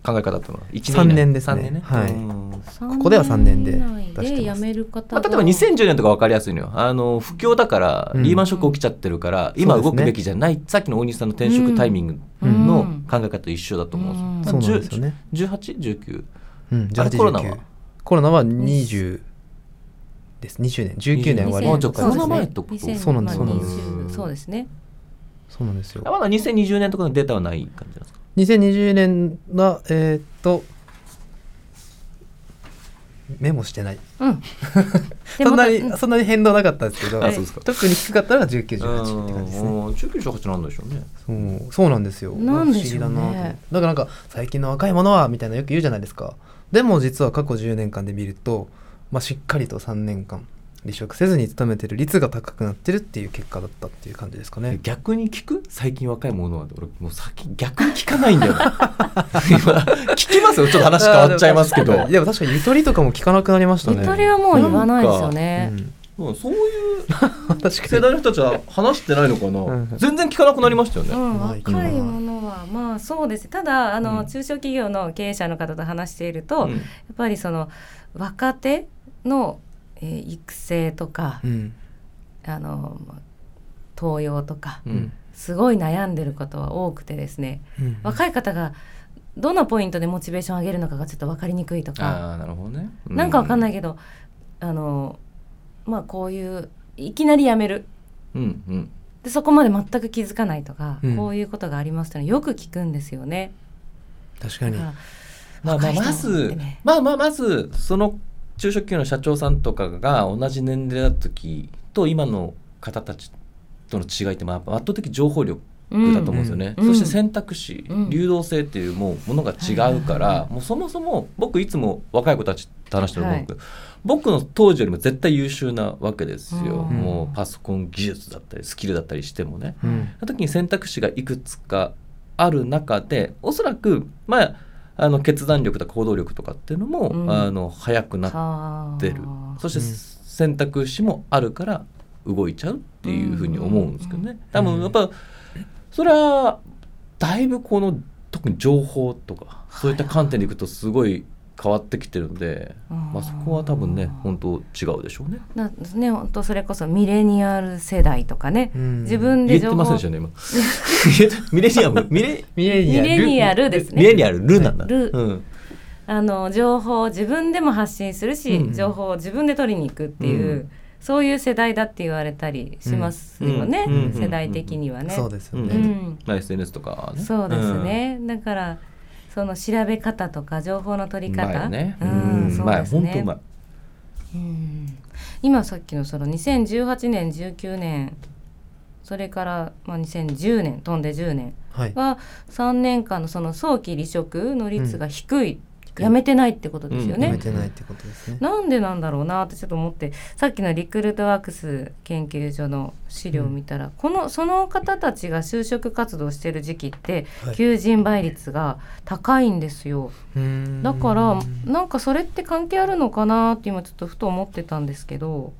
考え方っていうのは1年以内。三年ですね。三年ね。はい。うん。ここでは三年で出してます。で辞める方まあ、が例えば2010年とか分かりやすいのよ。あの不況だからうん。リーマンショック起きちゃってるから、今動くべきじゃない、さっきの大西さんの転職タイミング。うん。の考え方と一緒だと思うんですうまあなんですよね、1819うん、あれ18コロナは？コロナは20です。20年。19年終わり。あじゃあコロナ前ってこと？2020そうなんですそうなんです。20そうですね。そうなんですよ。まだ2020年とかのデータはない感じなんですか？2020年はえーっとメモしてない。うん。<laughs> でそんなまにそんなに変動なかったですけど特に低かったのが1918って感じですね。うん。19、18なんでしょうね。そうそうなんですよ。なんでしょうね。不思議だなだからなんか最近の若い者はみたいなよく言うじゃないですかでも実は過去10年間で見ると、まあ、しっかりと3年間離職せずに勤めてる率が高くなってるっていう結果だったっていう感じですかね。逆に聞く？最近若いものは。俺もう先逆に聞かないんだよ <laughs> 聞きますよ。ちょっと話変わっちゃいますけど。でも確かにゆとりとかも聞かなくなりましたね。ゆとりはもう言わないですようね。んうんそういう <laughs> 世代の人たちは話してないのかな、うん。全然聞かなくなりましたよね、うん、若いものはまあそうですただあの、うん。中小企業の経営者の方と話していると、うん。やっぱりその若手の、えー育成とか、うん。あのまあ登用とか、うん。すごい悩んでることは多くてですね。うん。若い方がどのポイントでモチベーション上げるのかがちょっと分かりにくいとか、ああなるほどね、なんか分かんないけけどあのまあこういういきなり辞める。どうんうん。でそこまで全く気づかないとか、うん。こういうことがありますというのはよく聞くんですよね。確かに。まあまあまず、ってね。まあまあまずその中小企業の社長さんとかが同じ年齢だった時と今の方たちとの違いってまあ圧倒的情報力だと思うんですよね、うん。そして選択肢、うん。流動性っていうもうものが違うから、はいはいはいもうそもそも僕いつも若い子たちと話してると思うんですけど、僕の当時よりも絶対優秀なわけですよ、うん。もうパソコン技術だったりスキルだったりしてもね、うん。その時に選択肢がいくつかある中でおそらくまああの決断力とか行動力とかっていうのも、うん。あの速くなはあってる。そしてうん。選択肢もあるから動いちゃうっていうふうに思うんですけどね、多分やっぱそれはだいぶこの特に情報とかそういった観点でいくとすごい変わってきてるんで、うんまあ、そこは多分ね本当違うでしょうね。なね本当それこそミレニアル世代とかね、うん。自分言えてで情報ませんでしたね今。<laughs> ミレニアム？<laughs> ミレミレニアル？ですね。ミレニアルルなんだ、ル。うん。あの情報を自分でも発信するし、うん。情報を自分で取りに行くっていう、うん。そういう世代だって言われたりしますよね、うん。うん。世代的にはね。そうですようね、ん。まあ、SNS とかね。そうですね、だからその調べ方とか情報の取うん、り方、うまいね。うんうん。まいそうですね。本当うまいうん。今さっきのその2018年19年それからまあ2010年飛んで10年はい。は3年間のその早期離職の率が低い、辞めてないってことですよね。やめてないってことですね。なんでなんだろうなってちょっと思ってさっきのリクルートワークス研究所の資料を見たら、このその方たちが就職活動してる時期って、はい。求人倍率が高いんですよ。だからなんかそれって関係あるのかなって今ちょっとふと思ってたんですけど。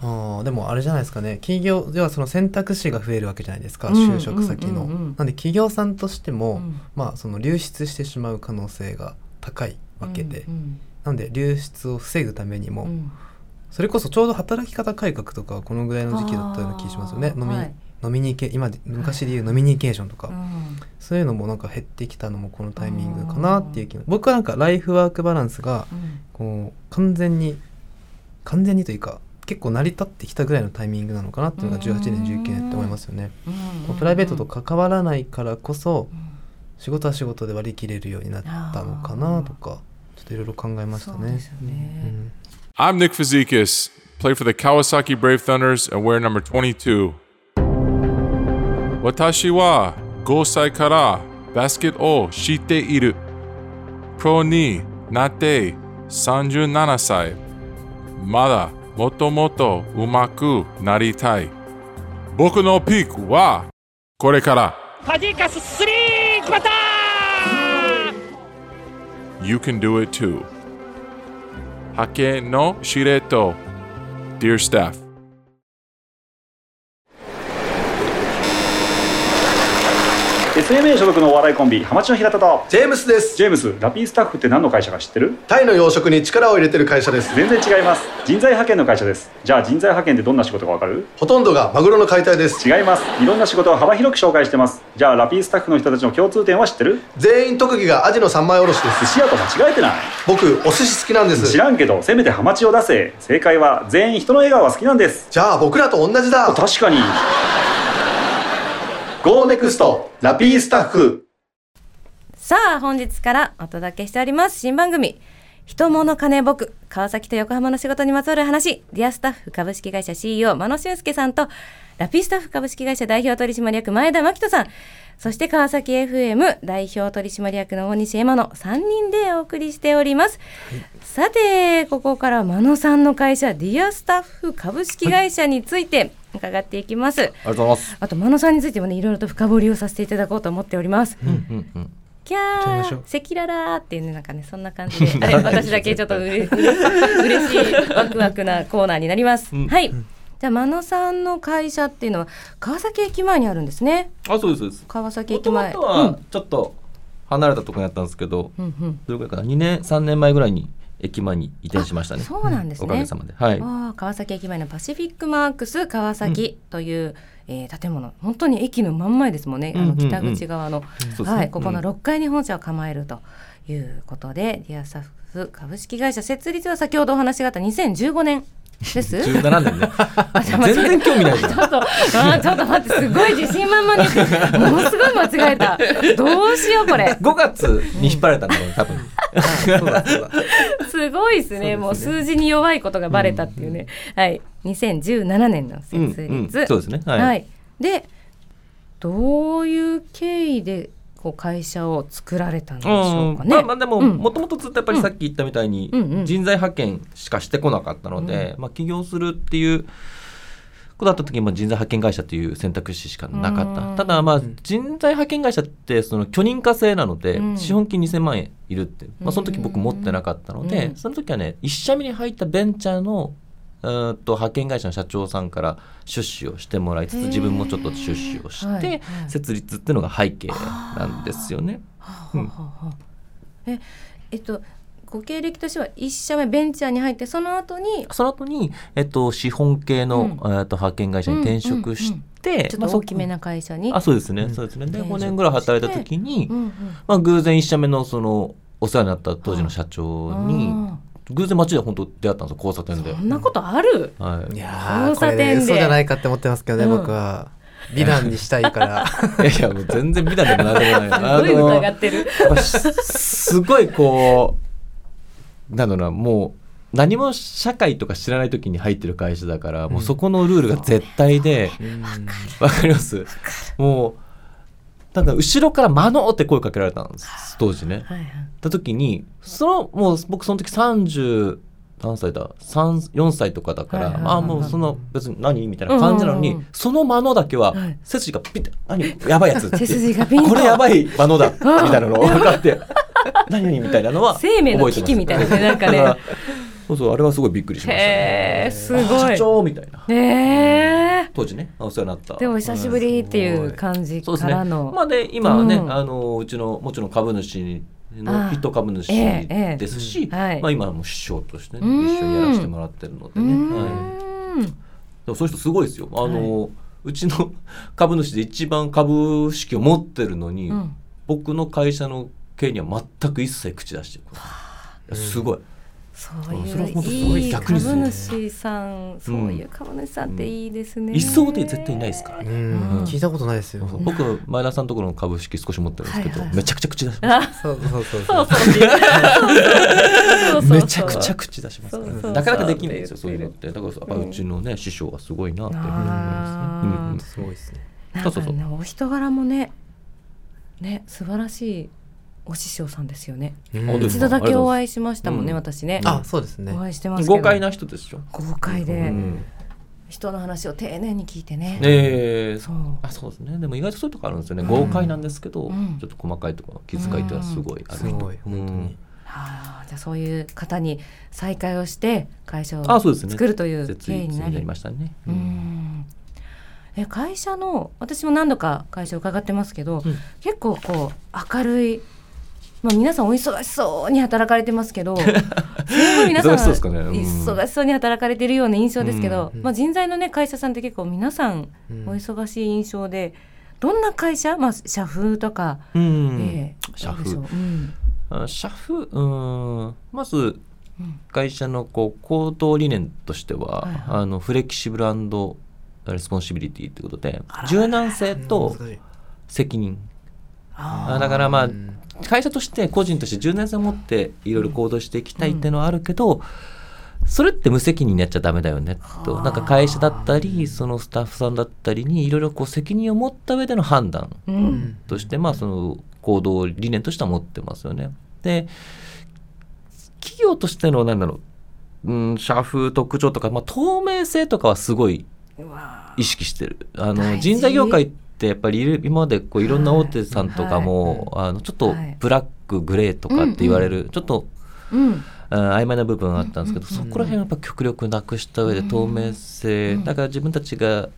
あーでもあれじゃないですかね。企業ではその選択肢が増えるわけじゃないですか、うん就職先の、うんうんうん。なんで企業さんとしても、うん。まあその流出してしまう可能性が高いわけで、うんなんで流出を防ぐためにも、うん。うんそれこそちょうど働き方改革とかはこのぐらいの時期だったような気がしますよね。飲み,、はい。飲みニケ今で昔で言う飲みニケーションとか、うん。そういうのもなんか減ってきたのもこのタイミングかなっていう気が僕はなんかライフワークバランスがうん。こう完全に完全にというか結構成り立ってきたぐらいのタイミングなのかなっていうのが18年19年って思いますよね。プライベートと関わらないからこそうん仕事は仕事で割り切れるようになったのかなとかちょっといろいろ考えましたねそうですよ。ねうん I'm Nick Fazikis, play for the Kawasaki Brave Thunders and wear number 22. 私は5歳からバスケットを知っている。プロになって37歳。まだもっともっと上手くなりたい。僕のピークはこれから。ファジーカススリー決まった You can do it too. 派遣の司令塔 Dear Staff SMA 所属のお笑いコンビハマチの平田と。ジェームスです。ジェームスラピースタッフって何の会社か知ってる？タイの養殖に力を入れてる会社です。全然違います。人材派遣の会社です。じゃあ人材派遣ってどんな仕事かわかる？ほとんどがマグロの解体です。違います。いろんな仕事を幅広く紹介してます。じゃあラピースタッフの人たちの共通点は知ってる？全員特技がアジの三枚おろしです。寿司屋と間違えてない？僕お寿司好きなんです。知らんけどせめてハマチを出せ。正解は全員人の笑顔が好きなんです。じゃあ僕らと同じだ。確かに GO NEXT ラピースタッフ。さあ本日からお届けしております新番組人物金僕川崎と横浜の仕事にまつわる話ディアスタッフ株式会社 CEO 真野俊介さんとラピースタッフ株式会社代表取締役前田真人さん。そして川崎 FM 代表取締役の大西エマの3人でお送りしております、さてここから真野さんの会社ディアスタッフ株式会社について伺っていきます、ありがとうございます。あと真野さんについてもねいろいろと深掘りをさせていただこうと思っております、うんうんうん。キャー行っちゃいましょう。赤裸々っていうねなんかねそんな感じで。あ <laughs> れ私だけちょっとうれ嬉しいワクワクなコーナーになります、うん。はい。じゃあ真野さんの会社っていうのは川崎駅前にあるんですね。あ、そうですそうです。川崎駅前。とはちょっと離れたところにあったんですけど、うんうん。うんどれくらいかな、2年3年前ぐらいに駅前に移転しましたね。そうなんですねおかげさまで。はい。川崎駅前のパシフィックマークス川崎という、えー建物本当に駅の真ん前ですもんね、あうんうんうんの北口側の、そうですねはい、ここのうん6階に本社を構えるということで、ディアサフ株式会社設立は先ほどお話があった2015年です。17年ね。<laughs> 全然興味ない <laughs> ちょっと、あーちょっと待って、すごい自信満々に、ものすごい間違えた。どうしよう、これ。<laughs> 5月に引っ張られたんだろうね、多分。すごいですね。もう数字に弱いことがバレたっていうね。はい。2017年の設立。そうですね。はい。はい。で、どういう経緯で、こう会社を作られたんでしょうかね。まあまあでもうんもともとずっとやっぱりさっき言ったみたいに人材派遣しかしてこなかったので、まあ起業するっていうことだった時にまあ人材派遣会社という選択肢しかなかった、うん。ただまあ人材派遣会社ってその許認可制なので、うん。資本金2000万円いるって、まあ、その時僕持ってなかったので、うん。その時はね1社目に入ったベンチャーのうーんと派遣会社の社長さんから出資をしてもらいつつ自分もちょっと出資をして、設立っていうのが背景なんですよね。え、えっと、ご経歴としては一社目ベンチャーに入ってその後にその後に、えっと、資本系の、うん。えっと、派遣会社に転職して、ちょっまあそと大きめな会社に。あそうですね、うん。そうですね。で転職5年ぐらい働いた時に、うんうん。まあ、偶然1社目のそのお世話になった当時の社長に、あ偶然街で本当出会ったんですよ交差点で。ーそ。んなことある？はい。いやー交差点で。これね嘘じゃないかって思ってますけどね、うん。僕は美談にしたいから。<laughs> いやいやもう全然美談でもなんでもない。<laughs> すごいの疑ってる。すごいこうなんだろうなもう何も社会とか知らない時に入ってる会社だから、もうそこのルールが絶対で、わかります？もうなんか後ろから「間の!」って声かけられたんです当時ね。はいはい。た時にそのもう僕その時30何歳だ？3 4歳とかだから、はいはいはい。ああもうその別に何？みたいな感じなのに、うん。うんうんその間のだけははい。背筋がピッて何？やばいやつ。っ <laughs> て背筋がピンと。これやばい間のだ <laughs> みたいなの分かって何何みたいなのは生命の危機みたいなねなんかね。<laughs> そうそうあれはすごいびっくりしました。ねすごい。社長みたいなねえ当時ねお世話になった。でも久しぶりっていう感じからの、まあで今はね、うん。あのうちのもちろん株主あのあ筆頭株主ええええですし、はい。まあ、今はもう師匠としてねうん。一緒にやらせてもらってるのでうね、ん。はい、でもそういう人すごいですよ。あの、うちの株主で一番株式を持ってるのに、うん。僕の会社の系には全く一切口出してる。すごい。そういういい株主さん、そういう株主さんっていいですね。一層で絶対ないですからね。聞いたことないですよ。僕前田さんところの株式少し持ってるんですけど、めちゃくちゃ口出します。そうそうそう。<laughs> めちゃくちゃ口出しますから。なかなかできないですよそういうのって。だからやっぱうちのね師匠はすごいなって思いますね。すごいですね。そうそうそう。お人柄もね、ね素晴らしい。お師匠さんですよね。一度だけお会いしましたもんね、うん。私ね。あそうですね。お会いしてますけど。豪快な人ですよ、豪快で、うん。人の話を丁寧に聞いてね。ええ。そう。あそうですね。でも意外とそういうとこあるんですよね。豪快なんですけど、うん。ちょっと細かいところ気遣いっていうのはすごいある。人すごい。本当うん。にはあ、じゃあそういう方に再会をして会社をあそうですね。作るという絶経緯になりましたね、ううんん。え会社の私も何度か会社を伺ってますけど、うん。結構こう明るい、まあ、皆さんお忙しそうに働かれてますけどすごい皆さん忙しそうに働かれてるような印象ですけど、うんまあ、人材の、ね、会社さんって結構皆さんうん。お忙しい印象で、どんな会社、まあ、社風とか、うん。ええ社風。どうん。あ社風？うん。まずうん。会社のこう行動理念としては、はいはい。あの flexible responsibility ということで柔軟性と責任ああだからまあうん会社として個人として柔軟性を持っていろいろ行動していきたいっていうのはあるけど、それって無責任にやっちゃダメだよねと。なんか会社だったりそのスタッフさんだったりにいろいろこう責任を持った上での判断としてまあその行動理念としては持ってますよね。で企業としてのなんだろう、うん、社風特徴とか、まあ、透明性とかはすごい意識してる。あの人材業界ってやっぱり今までこうい。ろんな大手さんとかも、あのちょっとはい。ブラックグレーとかって言われる、ちょっとうん。あ曖昧な部分があったんですけど、うんそこら辺はやっぱ極力なくした上でうん透明性、うんだから自分たちが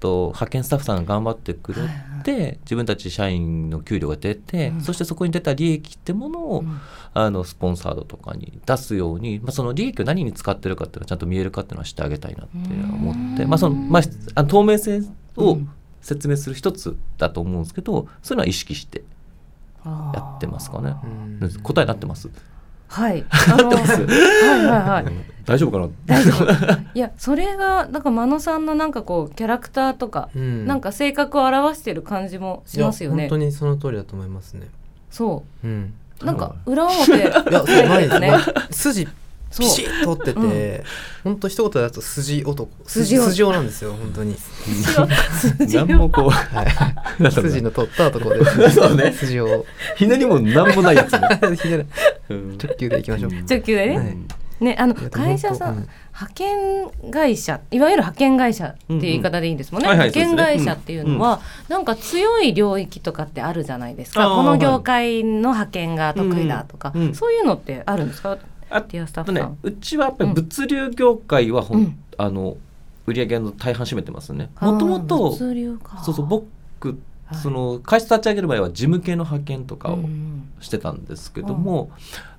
と派遣スタッフさんが頑張ってくれて、自分たち社員の給料が出て、うん。そしてそこに出た利益ってものを、うん。あのスポンサードとかに出すように、まあ、その利益を何に使ってるかっていうのはちゃんと見えるかっていうのはしてあげたいなって思って、うん。まあそのまあ、透明性をうん説明する一つだと思うんですけどそういうのは意識してやってますかね。うん答えになってます、はい。<laughs> あのはいはいはい。大丈夫かな？大丈夫。いや、それが、なんか、真野さんのなんかこう、キャラクターとか、うんなんか性格を表してる感じもしますよね本当。にその通りだと思いますねそうんう。なんか、裏表。いいやそうないですね <laughs> 筋ピシッと通ってて本当一言でだと筋男。筋男。筋男なんですよ本当に。何もこうはい。<laughs> 筋の取った男で。すそうね。筋を。ひねりも何もないやつね。<laughs> ひね直球でいきましょう。直球でね。はい。ね、あの会社さん、本派遣会社いわゆる派遣会社っていう言い方でいいんですもんね、派遣会社っていうのは、なんか強い領域とかってあるじゃないですか。この業界の派遣が得意だとか、うんうん。そういうのってあるんですか？あディアスタッフさん。、うちはやっぱり物流業界はほん、うん。あの売り上げの大半占めてますね。もともと物流か。そうそう僕はい。その会社立ち上げる前は事務系の派遣とかをうんしてたんですけども、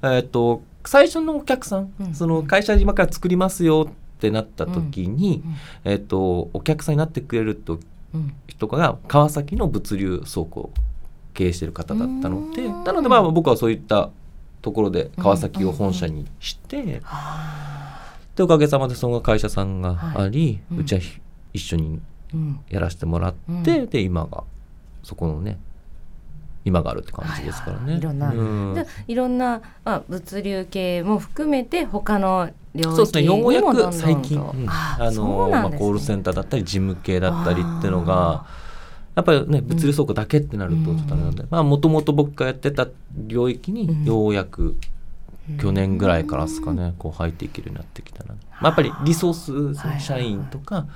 えっ、と最初のお客さん、うんその会社今から作りますよってなった時に、うんえっ、とお客さんになってくれるとうん。人が川崎の物流倉庫を経営してる方だったのでうん。なのでまあ僕はそういったところで川崎を本社にして、でおかげさまでその会社さんがあり、はいうちはひ一緒にうんやらせてもらって、で今がそこのね今があるって感じですからね。はいろんなうん。でいろんな、まあ、物流系も含めて他の領域そうですね。ようやく最近、うんあのまあ、コールセンターだったり事務系だったりっていうのがやっぱりね物流倉庫だけってなるとちょっとあれなんでもともと僕がやってた領域にようやく去年ぐらいからですかね、こう入っていけるようになってきたな、まあ、やっぱりリソース社員とか、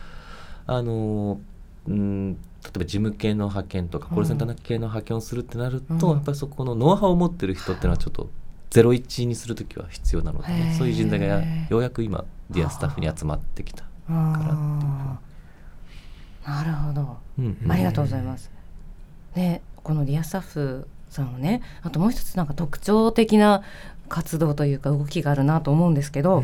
あのうん例えば事務系の派遣とかコールセンター系の派遣をするってなると、やっぱりそこのノウハウを持ってる人っていうのはちょっと01にする時は必要なので、ね、そういう人材がようやく今ディアスタッフに集まってきたからっていうなるほど、うんありがとうございます。ね、このディアスタッフさんはね、あともう一つなんか特徴的な活動というか動きがあるなと思うんですけど、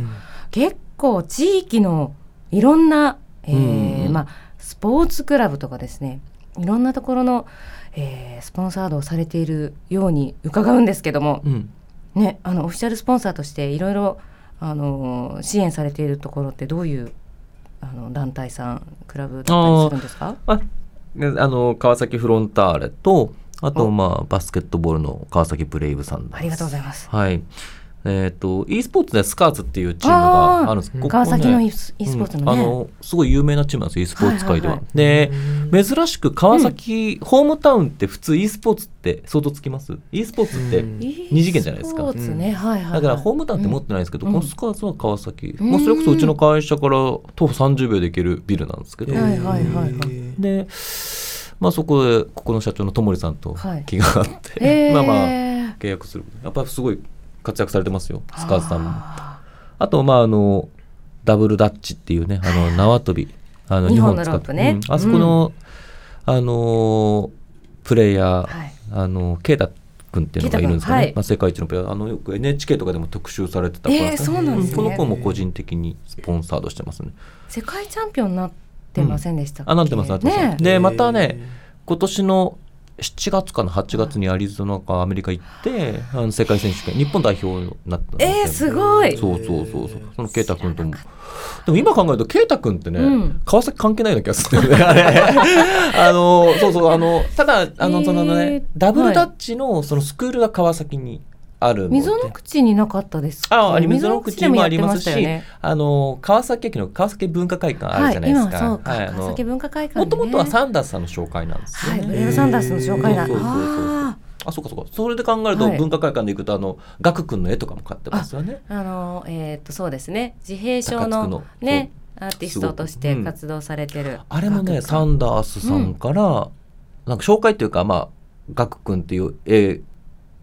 結構地域のいろんな、えーうんまあスポーツクラブとかですね、いろんなところの、えースポンサードをされているように伺うんですけども、うん。ね、あのオフィシャルスポンサーとしていろいろあの支援されているところってどういうあの団体さんクラブだったりするんですか？あの川崎フロンターレとあとまあバスケットボールの川崎ブレイブサンダースありがとうございます。はいえっ、と e スポーツでスカーツっていうチームがあるんです。ここね川崎の e ス e スポーツのね、うんあのすごい有名なチームなんですよ e スポーツ界では。はいはいで珍しく川崎、ホームタウンって普通 e スポーツって相当つきます？e スポーツってうん。二次元じゃないですか。スポーツね、はいはいはい。だからホームタウンって持ってないんですけど、うん。このスカーツは川崎、うん。もうそれこそうちの会社から徒歩30秒で行けるビルなんですけど、はいはいはいはい。で、まあ、そこでここの社長の戸森さんとはい。気があって、へー。<laughs> まあまあ契約する。やっぱりすごい活躍されてますよスカーツさんも。ああとまああのダブルダッチっていうねあの縄跳びあの日本の使ってロープね。うん。あそこの、あのープレイヤー、ーはい。あのケイタ君っていうのがいるんですかね、はい。まあ、世界一のプレイヤー。あのよく NHK とかでも特集されてた子なんですよ。えーそうなんですね。この子も個人的にスポンサードしてますね。世界チャンピオンになってませんでしたっけ、あなってますなってます、ねでまたね今年の7月かな8月にアリゾナかアメリカ行ってあの世界選手権日本代表になったえー、すごい。そうそうそうそう。その圭太君とも。でも今考えると圭太君ってね、うん。川崎関係ないような気がするんだよね。あ <laughs> れあのそうそうあのただあのそのえねーダブルダッチのそのスクールが川崎にある溝の口になかったですああり溝の口もありますしねあの川崎駅の川崎文化会館あるじゃないですか、はい、か、はい川崎文化会館、ね、もともとはサンダースさんの紹介なんですよね。はいブレードサンダースの紹介だ、そうそうそうそう。ああそうかそうか。それで考えると、はい。文化会館で行くとあのガク君の絵とかも買ってますよね。ーあのーえーっとそうですね。自閉症のねアーティストとして活動されてる、あれもねサンダースさんから、なんか紹介っていうかまあガク君っていう絵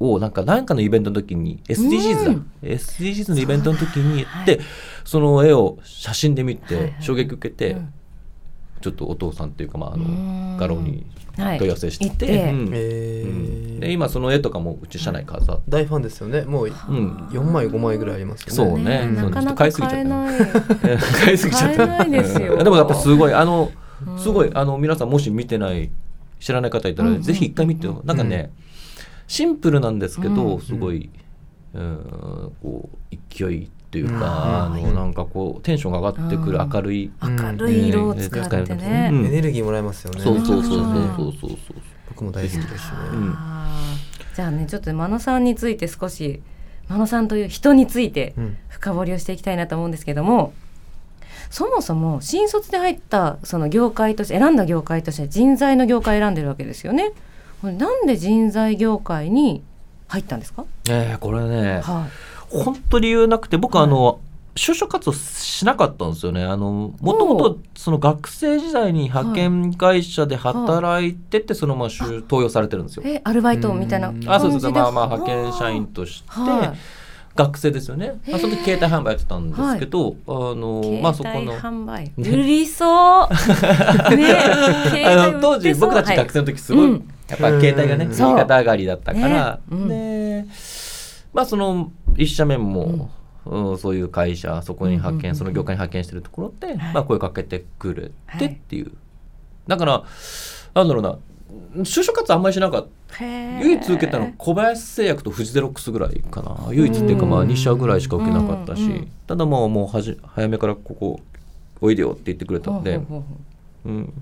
をなんか何かのイベントの時に SDGs だ、うん。SDGs のイベントの時に行ってはい。その絵を写真で見て、はいはい衝撃受けて、うん。ちょっとお父さんっていうかまああうのん。画廊にはい。問い合わせして、て。うん。えうん。ーで今その絵とかもうち社内飾って、大ファンですよね。もううん、4枚5枚ぐらいありますよね。そうね。ねなかなか買いすぎちゃった。買えない。<laughs> 買いすぎちゃって買えないですよ。う <laughs> んでもやっぱすごいあのうん。すごいあの皆さんもし見てない知らない方いたら、うんうん。ぜひ一回見てよ。なんかね、シンプルなんですけど、うん。すごい、うん、こう勢いっていうか、うん。あのなんかこうテンションが上がってくるうん。明るい、明るい色を使ってね、うん。エネルギーもらえますよね。そうそうそうそう。うんそうそう僕も大好きですしねじゃあねちょっと真野さんについて少し真野さんという人についてうん。深掘りをしていきたいなと思うんですけどもそもそも新卒で入ったその業界として選んだ業界として人材の業界選んでるわけですよね。なんで人材業界に入ったんですか？えーこれねはい。本当理由なくて僕あの、就職活動しなかったんですよね。あのもともとその学生時代に派遣会社で働いてて、そのまま就登用されてるんですよ。えアルバイトみたいな。あそうです。まあまあ派遣社員としてはい。学生ですよね、まあ、その時携帯販売やってたんですけど、あのまあそこ携帯の販売、ね。売りそう。<laughs> ね、あの当時僕たち学生の時すごい、うんやっぱ携帯がねうん。右肩上がりだったから、ね。うん。でまあその一社目も、うんそういう会社そこに派遣、その業界に派遣してるところで、はい。まあ、声かけてくれはいてっていう、だからなんだろうな就職活動あんまりしなかった。唯一受けたの小林製薬とフジゼロックスぐらいかな。唯一っていうかまあ2社ぐらいしか受けなかったし、うんうんただもうもうはじ早めからここおいでよって言ってくれたんで、ほうほうほう。うん、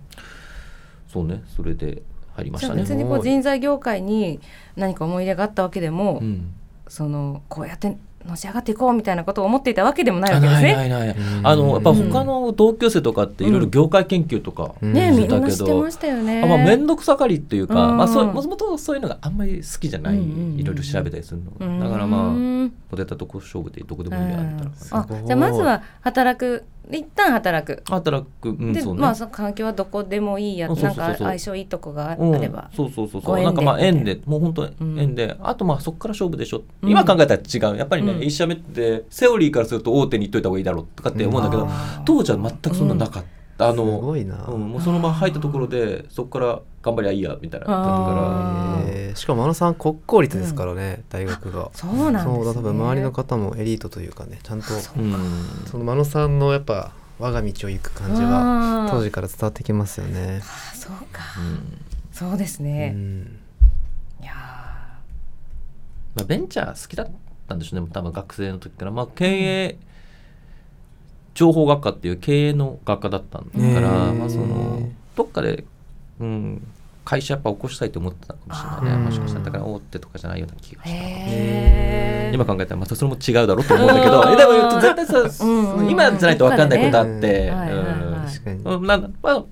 そうね。それで入りましじゃあたね。別にこう人材業界に何か思い入れがあったわけでも、うん。そのこうやってのし上がっていこうみたいなことを思っていたわけでもないわけですないね。ないない。うん。あのやっぱ他の同級生とかっていろいろ業界研究とかうんねみんしてたけどな知ってましたよね。あまあ面倒くさがりっていうか、うん。まあ、そうもともとそういうのがあんまり好きじゃない、いろいろ調べたりするの。うんがだからまあポテトとこ勝負でどこでもいいやみたいなあじゃあまずは働く一旦働く。働く、うん、で、そうね、まあその環境はどこでもいいやうんそうそうそうそう。なんか相性いいとこがあうんれば、そうそうそうそご縁でうなんかまあ縁で。もう本当ん。縁で、あとまあそこから勝負でしょ、うん。今考えたら違う。やっぱりね、うん。一社目ってセオリーからすると大手に行っといた方がいいだろうとかって思うんだけど、当時は全くそんななかった、あすのごいな、うん、もうそのまま入ったところでそこから頑張りゃいいやみたいなだったから。しかも真野さん国公立ですからね、大学が。そうなんですね。そうだ多分周りの方もエリートというかねちゃんとうんその真野さんのやっぱ我が道を行く感じは当時から伝わってきますよね。あそうか、うん。そうですうね。ん。いやまあ、ベンチャー好きだったんでしょうね多分学生の時から、まあ、経営情報学科っていう経営の学科だったから、まあ、そのどっかで、うん、会社やっぱ起こしたいと思ってたかもしれないね。もしかしたらだから大手とかじゃないような気がーした。今考えたらまたそれも違うだろうと思うんだけどえでも絶対さ、うん。うん今じゃないと分かんないことあって、うん。なんまあ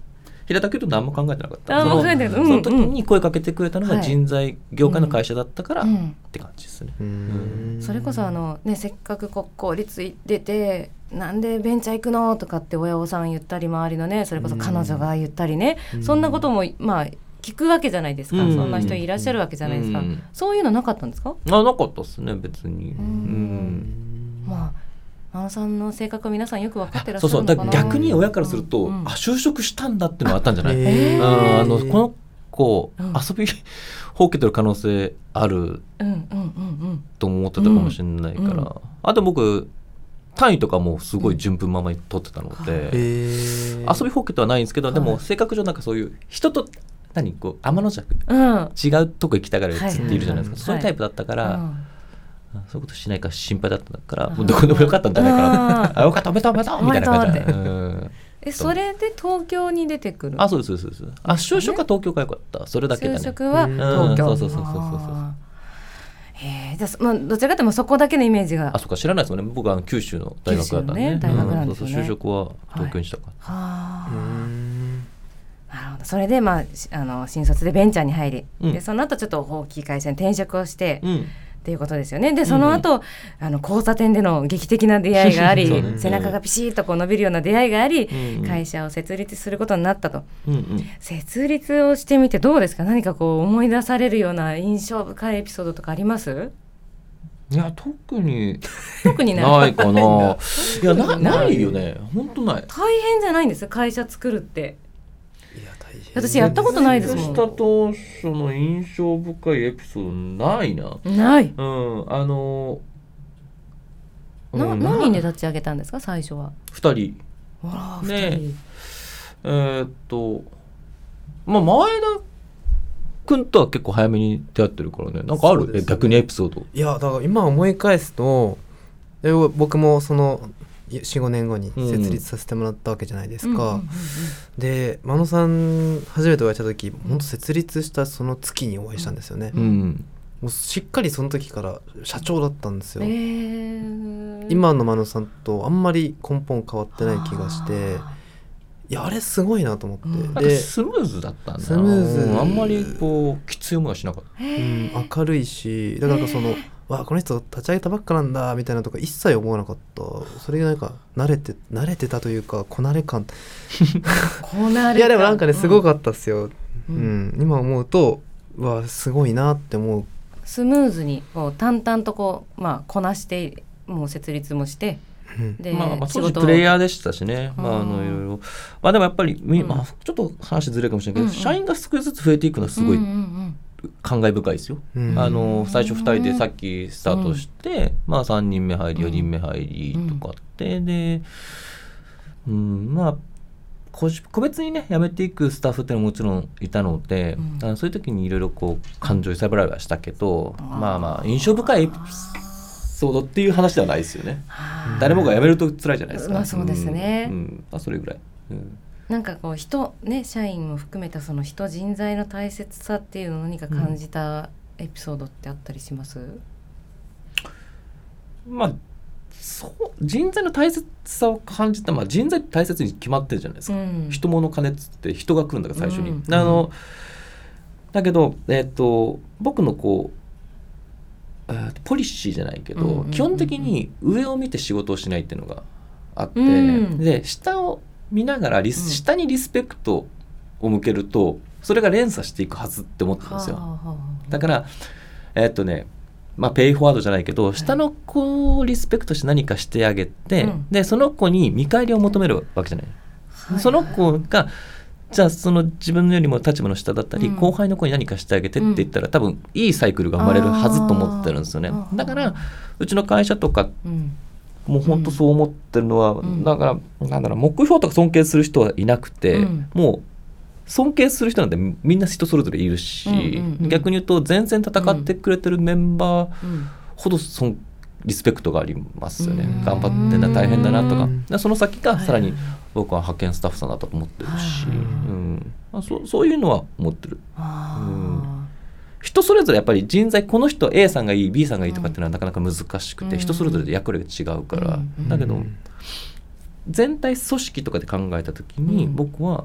平たく言うと何も考えてなかった。あそのうんその時に声かけてくれたのがはい。人材業界の会社だったから、うん。って感じですね。うん。それこそあのねせっかく国公立行っててなんでベンチャー行くの？とかって親御さん言ったり周りのねそれこそ彼女が言ったりね、うん。そんなこともまあ聞くわけじゃないですか、うん。そんな人いらっしゃるわけじゃないですか、うん。そういうのなかったんですか、あなかったっすね別に。まあ真野さんの性格は皆さんよく分かってらっしそうそう。だゃるのかなから逆に親からすると、あ就職したんだっていうのがあったんじゃない、へー。うん。あのこの子、うん。遊びほうけてる可能性あるうんうんうんうん。と思ってたかもしれないから、あと僕単位とかもすごい順風満々に取ってたので、へー。遊びほうけてはないんですけど、ではい。も性格上なんかそういう人と何こう天の弱うん。違うとこ行きたがるやつっているじゃないですか、はい。そういうタイプだったから、そういうことしないから心配だったから、うん。もうどこでもよかったんじゃないかな。ああよかったおめでとうおめでとうみたいな感じで、えそれで東京に出てくる？あそうですそうですあ就職は東京がよかった。それだけだね。就職はうん。東京、そうそうそうそうそうそう。あーへえじゃまあどちらかというとそこだけのイメージが。あそっか知らないですよね。僕はあの九州の大学だったん。で、大学なんですよね。そうそう就職は東京にしたから、はあ。うんなるほど。それでまあしあの新卒でベンチャーに入り、うん。でその後ちょっと大きい会社に転職をして、っうんていうことですよね。でその後、あの交差点での劇的な出会いがあり、背中がピシッとこう伸びるような出会いがあり、うん会社を設立することになったと。設立をしてみてどうですか？何かこう思い出されるような印象深いエピソードとかあります？いや特に。特にない。かな。<laughs> いやなないよね。本当ない。大変じゃないんです？会社作るって私やったことないですもん。した当初の印象深いエピソードないな。ない。うん。あのなうん何人で立ち上げたんですか？最初は。二人。わあね二人。えーっとまあ前田君とは結構早めに出会ってるからね。なんかある、ね。え逆にエピソード。いやだから今思い返すとえ僕もその45年後に設立させてもらったわけじゃないですか、で真野さん初めてお会いした時本当設立したその月にお会いしたんですよね、うんもうしっかりその時から社長だったんですよ、えー今の真野さんとあんまり根本変わってない気がしていやあれすごいなと思って、うんで、スムーズだったんだなスムーズあんまりこうきつい思いはしなかったうん、明るいしだからなんかその、わこの人立ち上げたばっかなんだみたいなとか一切思わなかった。それがなんか慣れて慣れてたというかこなれ感。<laughs> こうなるいやでもなんかねすごかかったっすよ、ううん。ん今思うとわすごいなって思う。スムーズにこう淡々とこうまあこなしてもう設立もしてうん。で、まあ、まあ当時プレイヤーでしたしね、まあ、あうんのいろいろ。まあでもやっぱりみ、うん。まあ、ちょっと話ずれるかもしれないけど、うんうん。社員が少しずつ増えていくのはすごいうんうん感慨深いですよ。うん。あの最初2人でさっきスタートして、まあ、3人目入りうん。4人目入りとかあって、で、うん、まあ個別にね辞めていくスタッフっていうのももちろんいたので、うん。あのそういう時にいろいろこう感情揺さぶられはしたけど、まあまあ印象深いエピソードっていう話ではないですよね。はあ誰もが辞めると辛いじゃないですか。まあそうですね。うん。うん。まあそれぐらい。うんなんかこう人ね社員も含めたその人人材の大切さっていうのを何か感じたエピソードってあったりします、まあそう人材の大切さを感じた、まあ、人材って大切に決まってるじゃないですか、うん。人物金っつって人が来るんだから最初に、うん。あのだけど、えっと僕のこう、ポリシーじゃないけど、うんうんうんうん。基本的に上を見て仕事をしないっていうのがあって、うん。で下を見ながらリス、うん。下にリスペクトを向けるとそれが連鎖していくはずって思ってるんですよ。はあはあはあだからえっとねまあペイフォワードじゃないけど、下の子をリスペクトして何かしてあげて、うん。でその子に見返りを求めるわけじゃない、はいその子がじゃあその自分よりも立場の下だったり、うん。後輩の子に何かしてあげてって言ったら、多分いいサイクルが生まれるはずと思ってるんですよね。だからうちの会社とかうんもう本当そう思ってるのは、ん。だからなんだろう目標とか尊敬する人はいなくて、うん。もう尊敬する人なんてみんな人それぞれいるし、うんうんうん。逆に言うと全然戦ってくれてるメンバーうんほど尊リスペクトがありますよね。うん。頑張ってんだ大変だなとか。その先がさらにはい。僕は派遣スタッフさんだと思ってるし、はいうん。まあ、そそういうのは思ってる。あ人それぞれやっぱり人材この人 A さんがいい B さんがいいとかっていうのはなかなか難しくて、うん。人それぞれで役割が違うから、うんだけど、うん全体組織とかで考えた時に、うん。僕は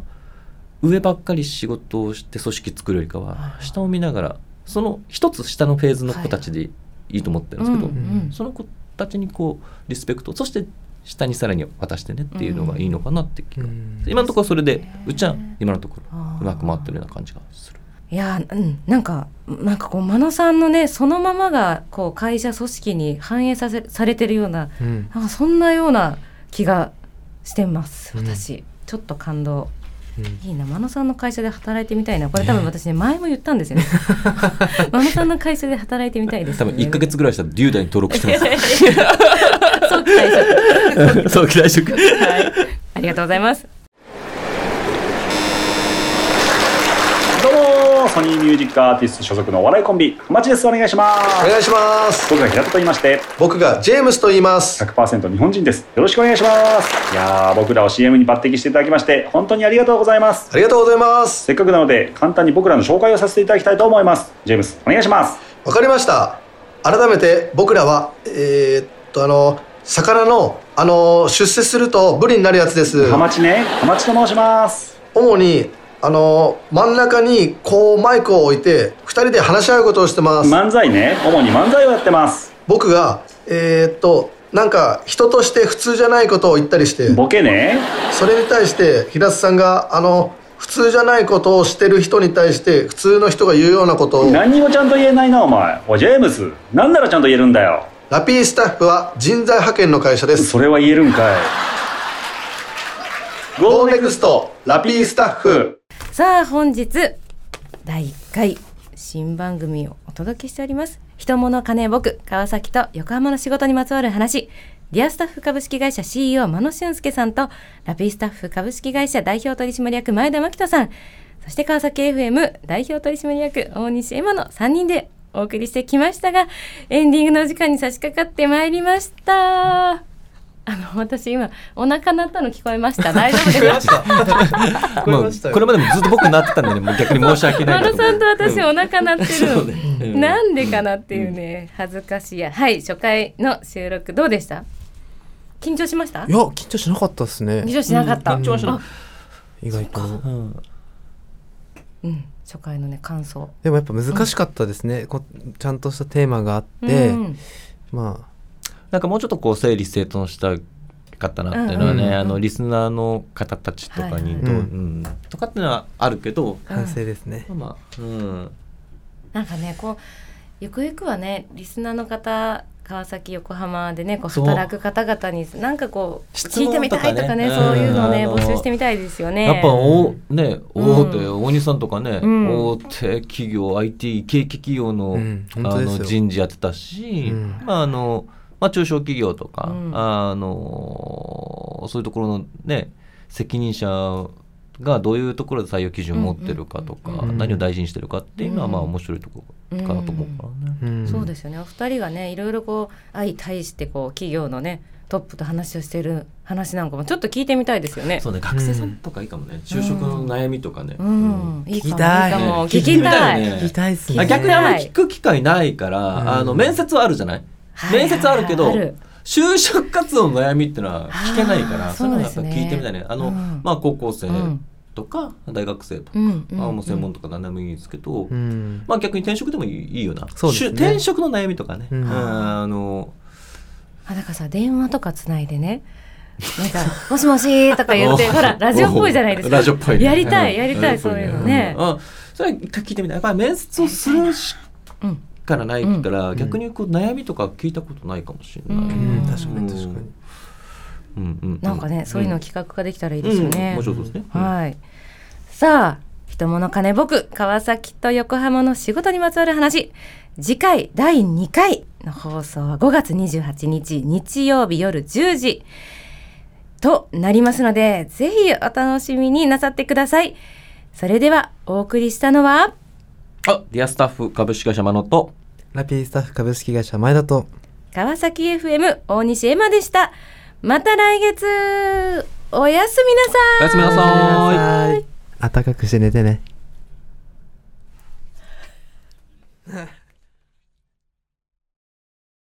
上ばっかり仕事をして組織作るよりかは下を見ながらその一つ下のフェーズの子たちでいいと思ってるんですけど、その子たちにこうリスペクトそして下にさらに渡してねっていうのがいいのかなって気が、うん。今のところそれでうちは今のところうまく回ってるような感じがする。いやうんなんかなんかこう真野さんのねそのままがこう会社組織に反映させされてるようなうん。なんかそんなような気がしてますうん。私、ちょっと感動。うん。いいな真野さんの会社で働いてみたいな。これ多分私ね前も言ったんですよね。<laughs> 真野さんの会社で働いてみたいです多分1か月ぐらいしたら龍大に登録してます。早期退職早期退職。はい。ありがとうございますどうもソニーミュージックアーティスト所属のお笑いコンビ浜地です。お願いします。お願いします。僕が平田と言いまして僕がジェームスと言います。100%日本人です。よろしくお願いします。いやー僕らを CM に抜擢していただきまして本当にありがとうございます。ありがとうございます。せっかくなので簡単に僕らの紹介をさせていただきたいと思います。ジェームスお願いします。わかりました。改めて僕らはえー、っとあの魚のあの出世するとブリになるやつです。浜地ね。浜地と申します。主にあの真ん中にこうマイクを置いて2人で話し合うことをしてます。漫才ね。主に漫才をやってます。僕がえー、っとなんか人として普通じゃないことを言ったりして。ボケね。それに対して平田さんがあの普通じゃないことをしてる人に対して普通の人が言うようなことを。何にもちゃんと言えないなお前。おいジェームス。なんならちゃんと言えるんだよ。ラピースタッフは人材派遣の会社です。それは言えるんかい。GO NEXT ラピースタッフさあ本日第1回新番組をお届けしております。人物金僕川崎と横浜の仕事にまつわる話。ディアスタッフ株式会社 CEO 真野俊介さんとラピースタッフ株式会社代表取締役前田真紀人さん。そして川崎 FM 代表取締役大西エマの3人でお送りしてきましたがエンディングのお時間に差し掛かってまいりました。あの私今お腹鳴ったの聞こえました。<laughs> 大丈夫ですか聞こえもうましたよ。これまでもずっと僕なってたんでね、もう逆に申し訳ないなマノさんと私お腹鳴ってるの、なんでかなっていうね恥ずかしいやはい初回の収録どうでした緊張しましたいや緊張しなかったですね緊張しなかった、緊張しなあ意外とうんうん初回のね感想でもやっぱ難しかったですね、こちゃんとしたテーマがあって、うんまなんかもうちょっとこう整理整頓したかったなっていうのはね、うんうんうん。あのリスナーの方たちとかにどう、はいはい。うんとかっていうのはあるけど、あ反省ですね、まあ、うん、なんかねこうゆくゆくはねリスナーの方川崎横浜でねこう働く方々になんかこう質聞いてみ問とかねたいとかねうん。そういうのをねあの募集してみたいですよね。やっぱおねうん。大手、大西さんとかね、うん。大手企業 IT 景気企業の,、うん。本あの人事やってたし、うん。まああのまあ、中小企業とか、うん。あのそういうところのね責任者がどういうところで採用基準を持ってるかとか、うんうん何を大事にしてるかっていうのは、うん。まあ面白いところかな。と思うからね。うん。そうですよね。お二人がねいろいろこう相対してこう企業のねトップと話をしてる話なんかもちょっと聞いてみたいですよね。そうね学生さんとかいいかもね、就職の悩みとかね。うん、いいかも聞きたい。いいかも。ね聞きたい。聞きたいよね。聞きたいっすね。あ逆にあんまり聞く機会ないから、うん。あの面接はあるじゃない？面接あるけど就職活動の悩みっていうのは聞けないからそういうのやっぱ聞いてみたいね。あの、うん。まあ高校生うん。とか大学生とか、うんうんまあもう専門とか何でもいいんですけど、うん。まあ逆に転職でもいいいいよな。そうですね。しゅ転職の悩みとかね、うん。あのあなんかさ電話とかつないでね。なんか「<laughs> もしもし」とか言っておほらラジオっぽいじゃないですか。ラジオっぽいね。<laughs> やりたいん。やりたい、んそういうのね、うん。うん。それ聞いてみたい。やっぱり面接をするしうんからないって言ったら、ん逆にこう悩みとか聞いたことないかもしれない、うんうん確かに確かにうんうんうんなんかね、そういうの企画化できたらいいですよね。はい。さあ、人物金僕、川崎と横浜の仕事にまつわる話。次回第2回の放送は5月28日日曜日夜10時となりますので、ぜひお楽しみになさってください。それではお送りしたのは、あディアスタッフ株式会社マノとラピースタッフ株式会社前田と川崎 FM 大西エマでした。また来月。おやすみなさい。おやすみなさい。暖かくして寝てね。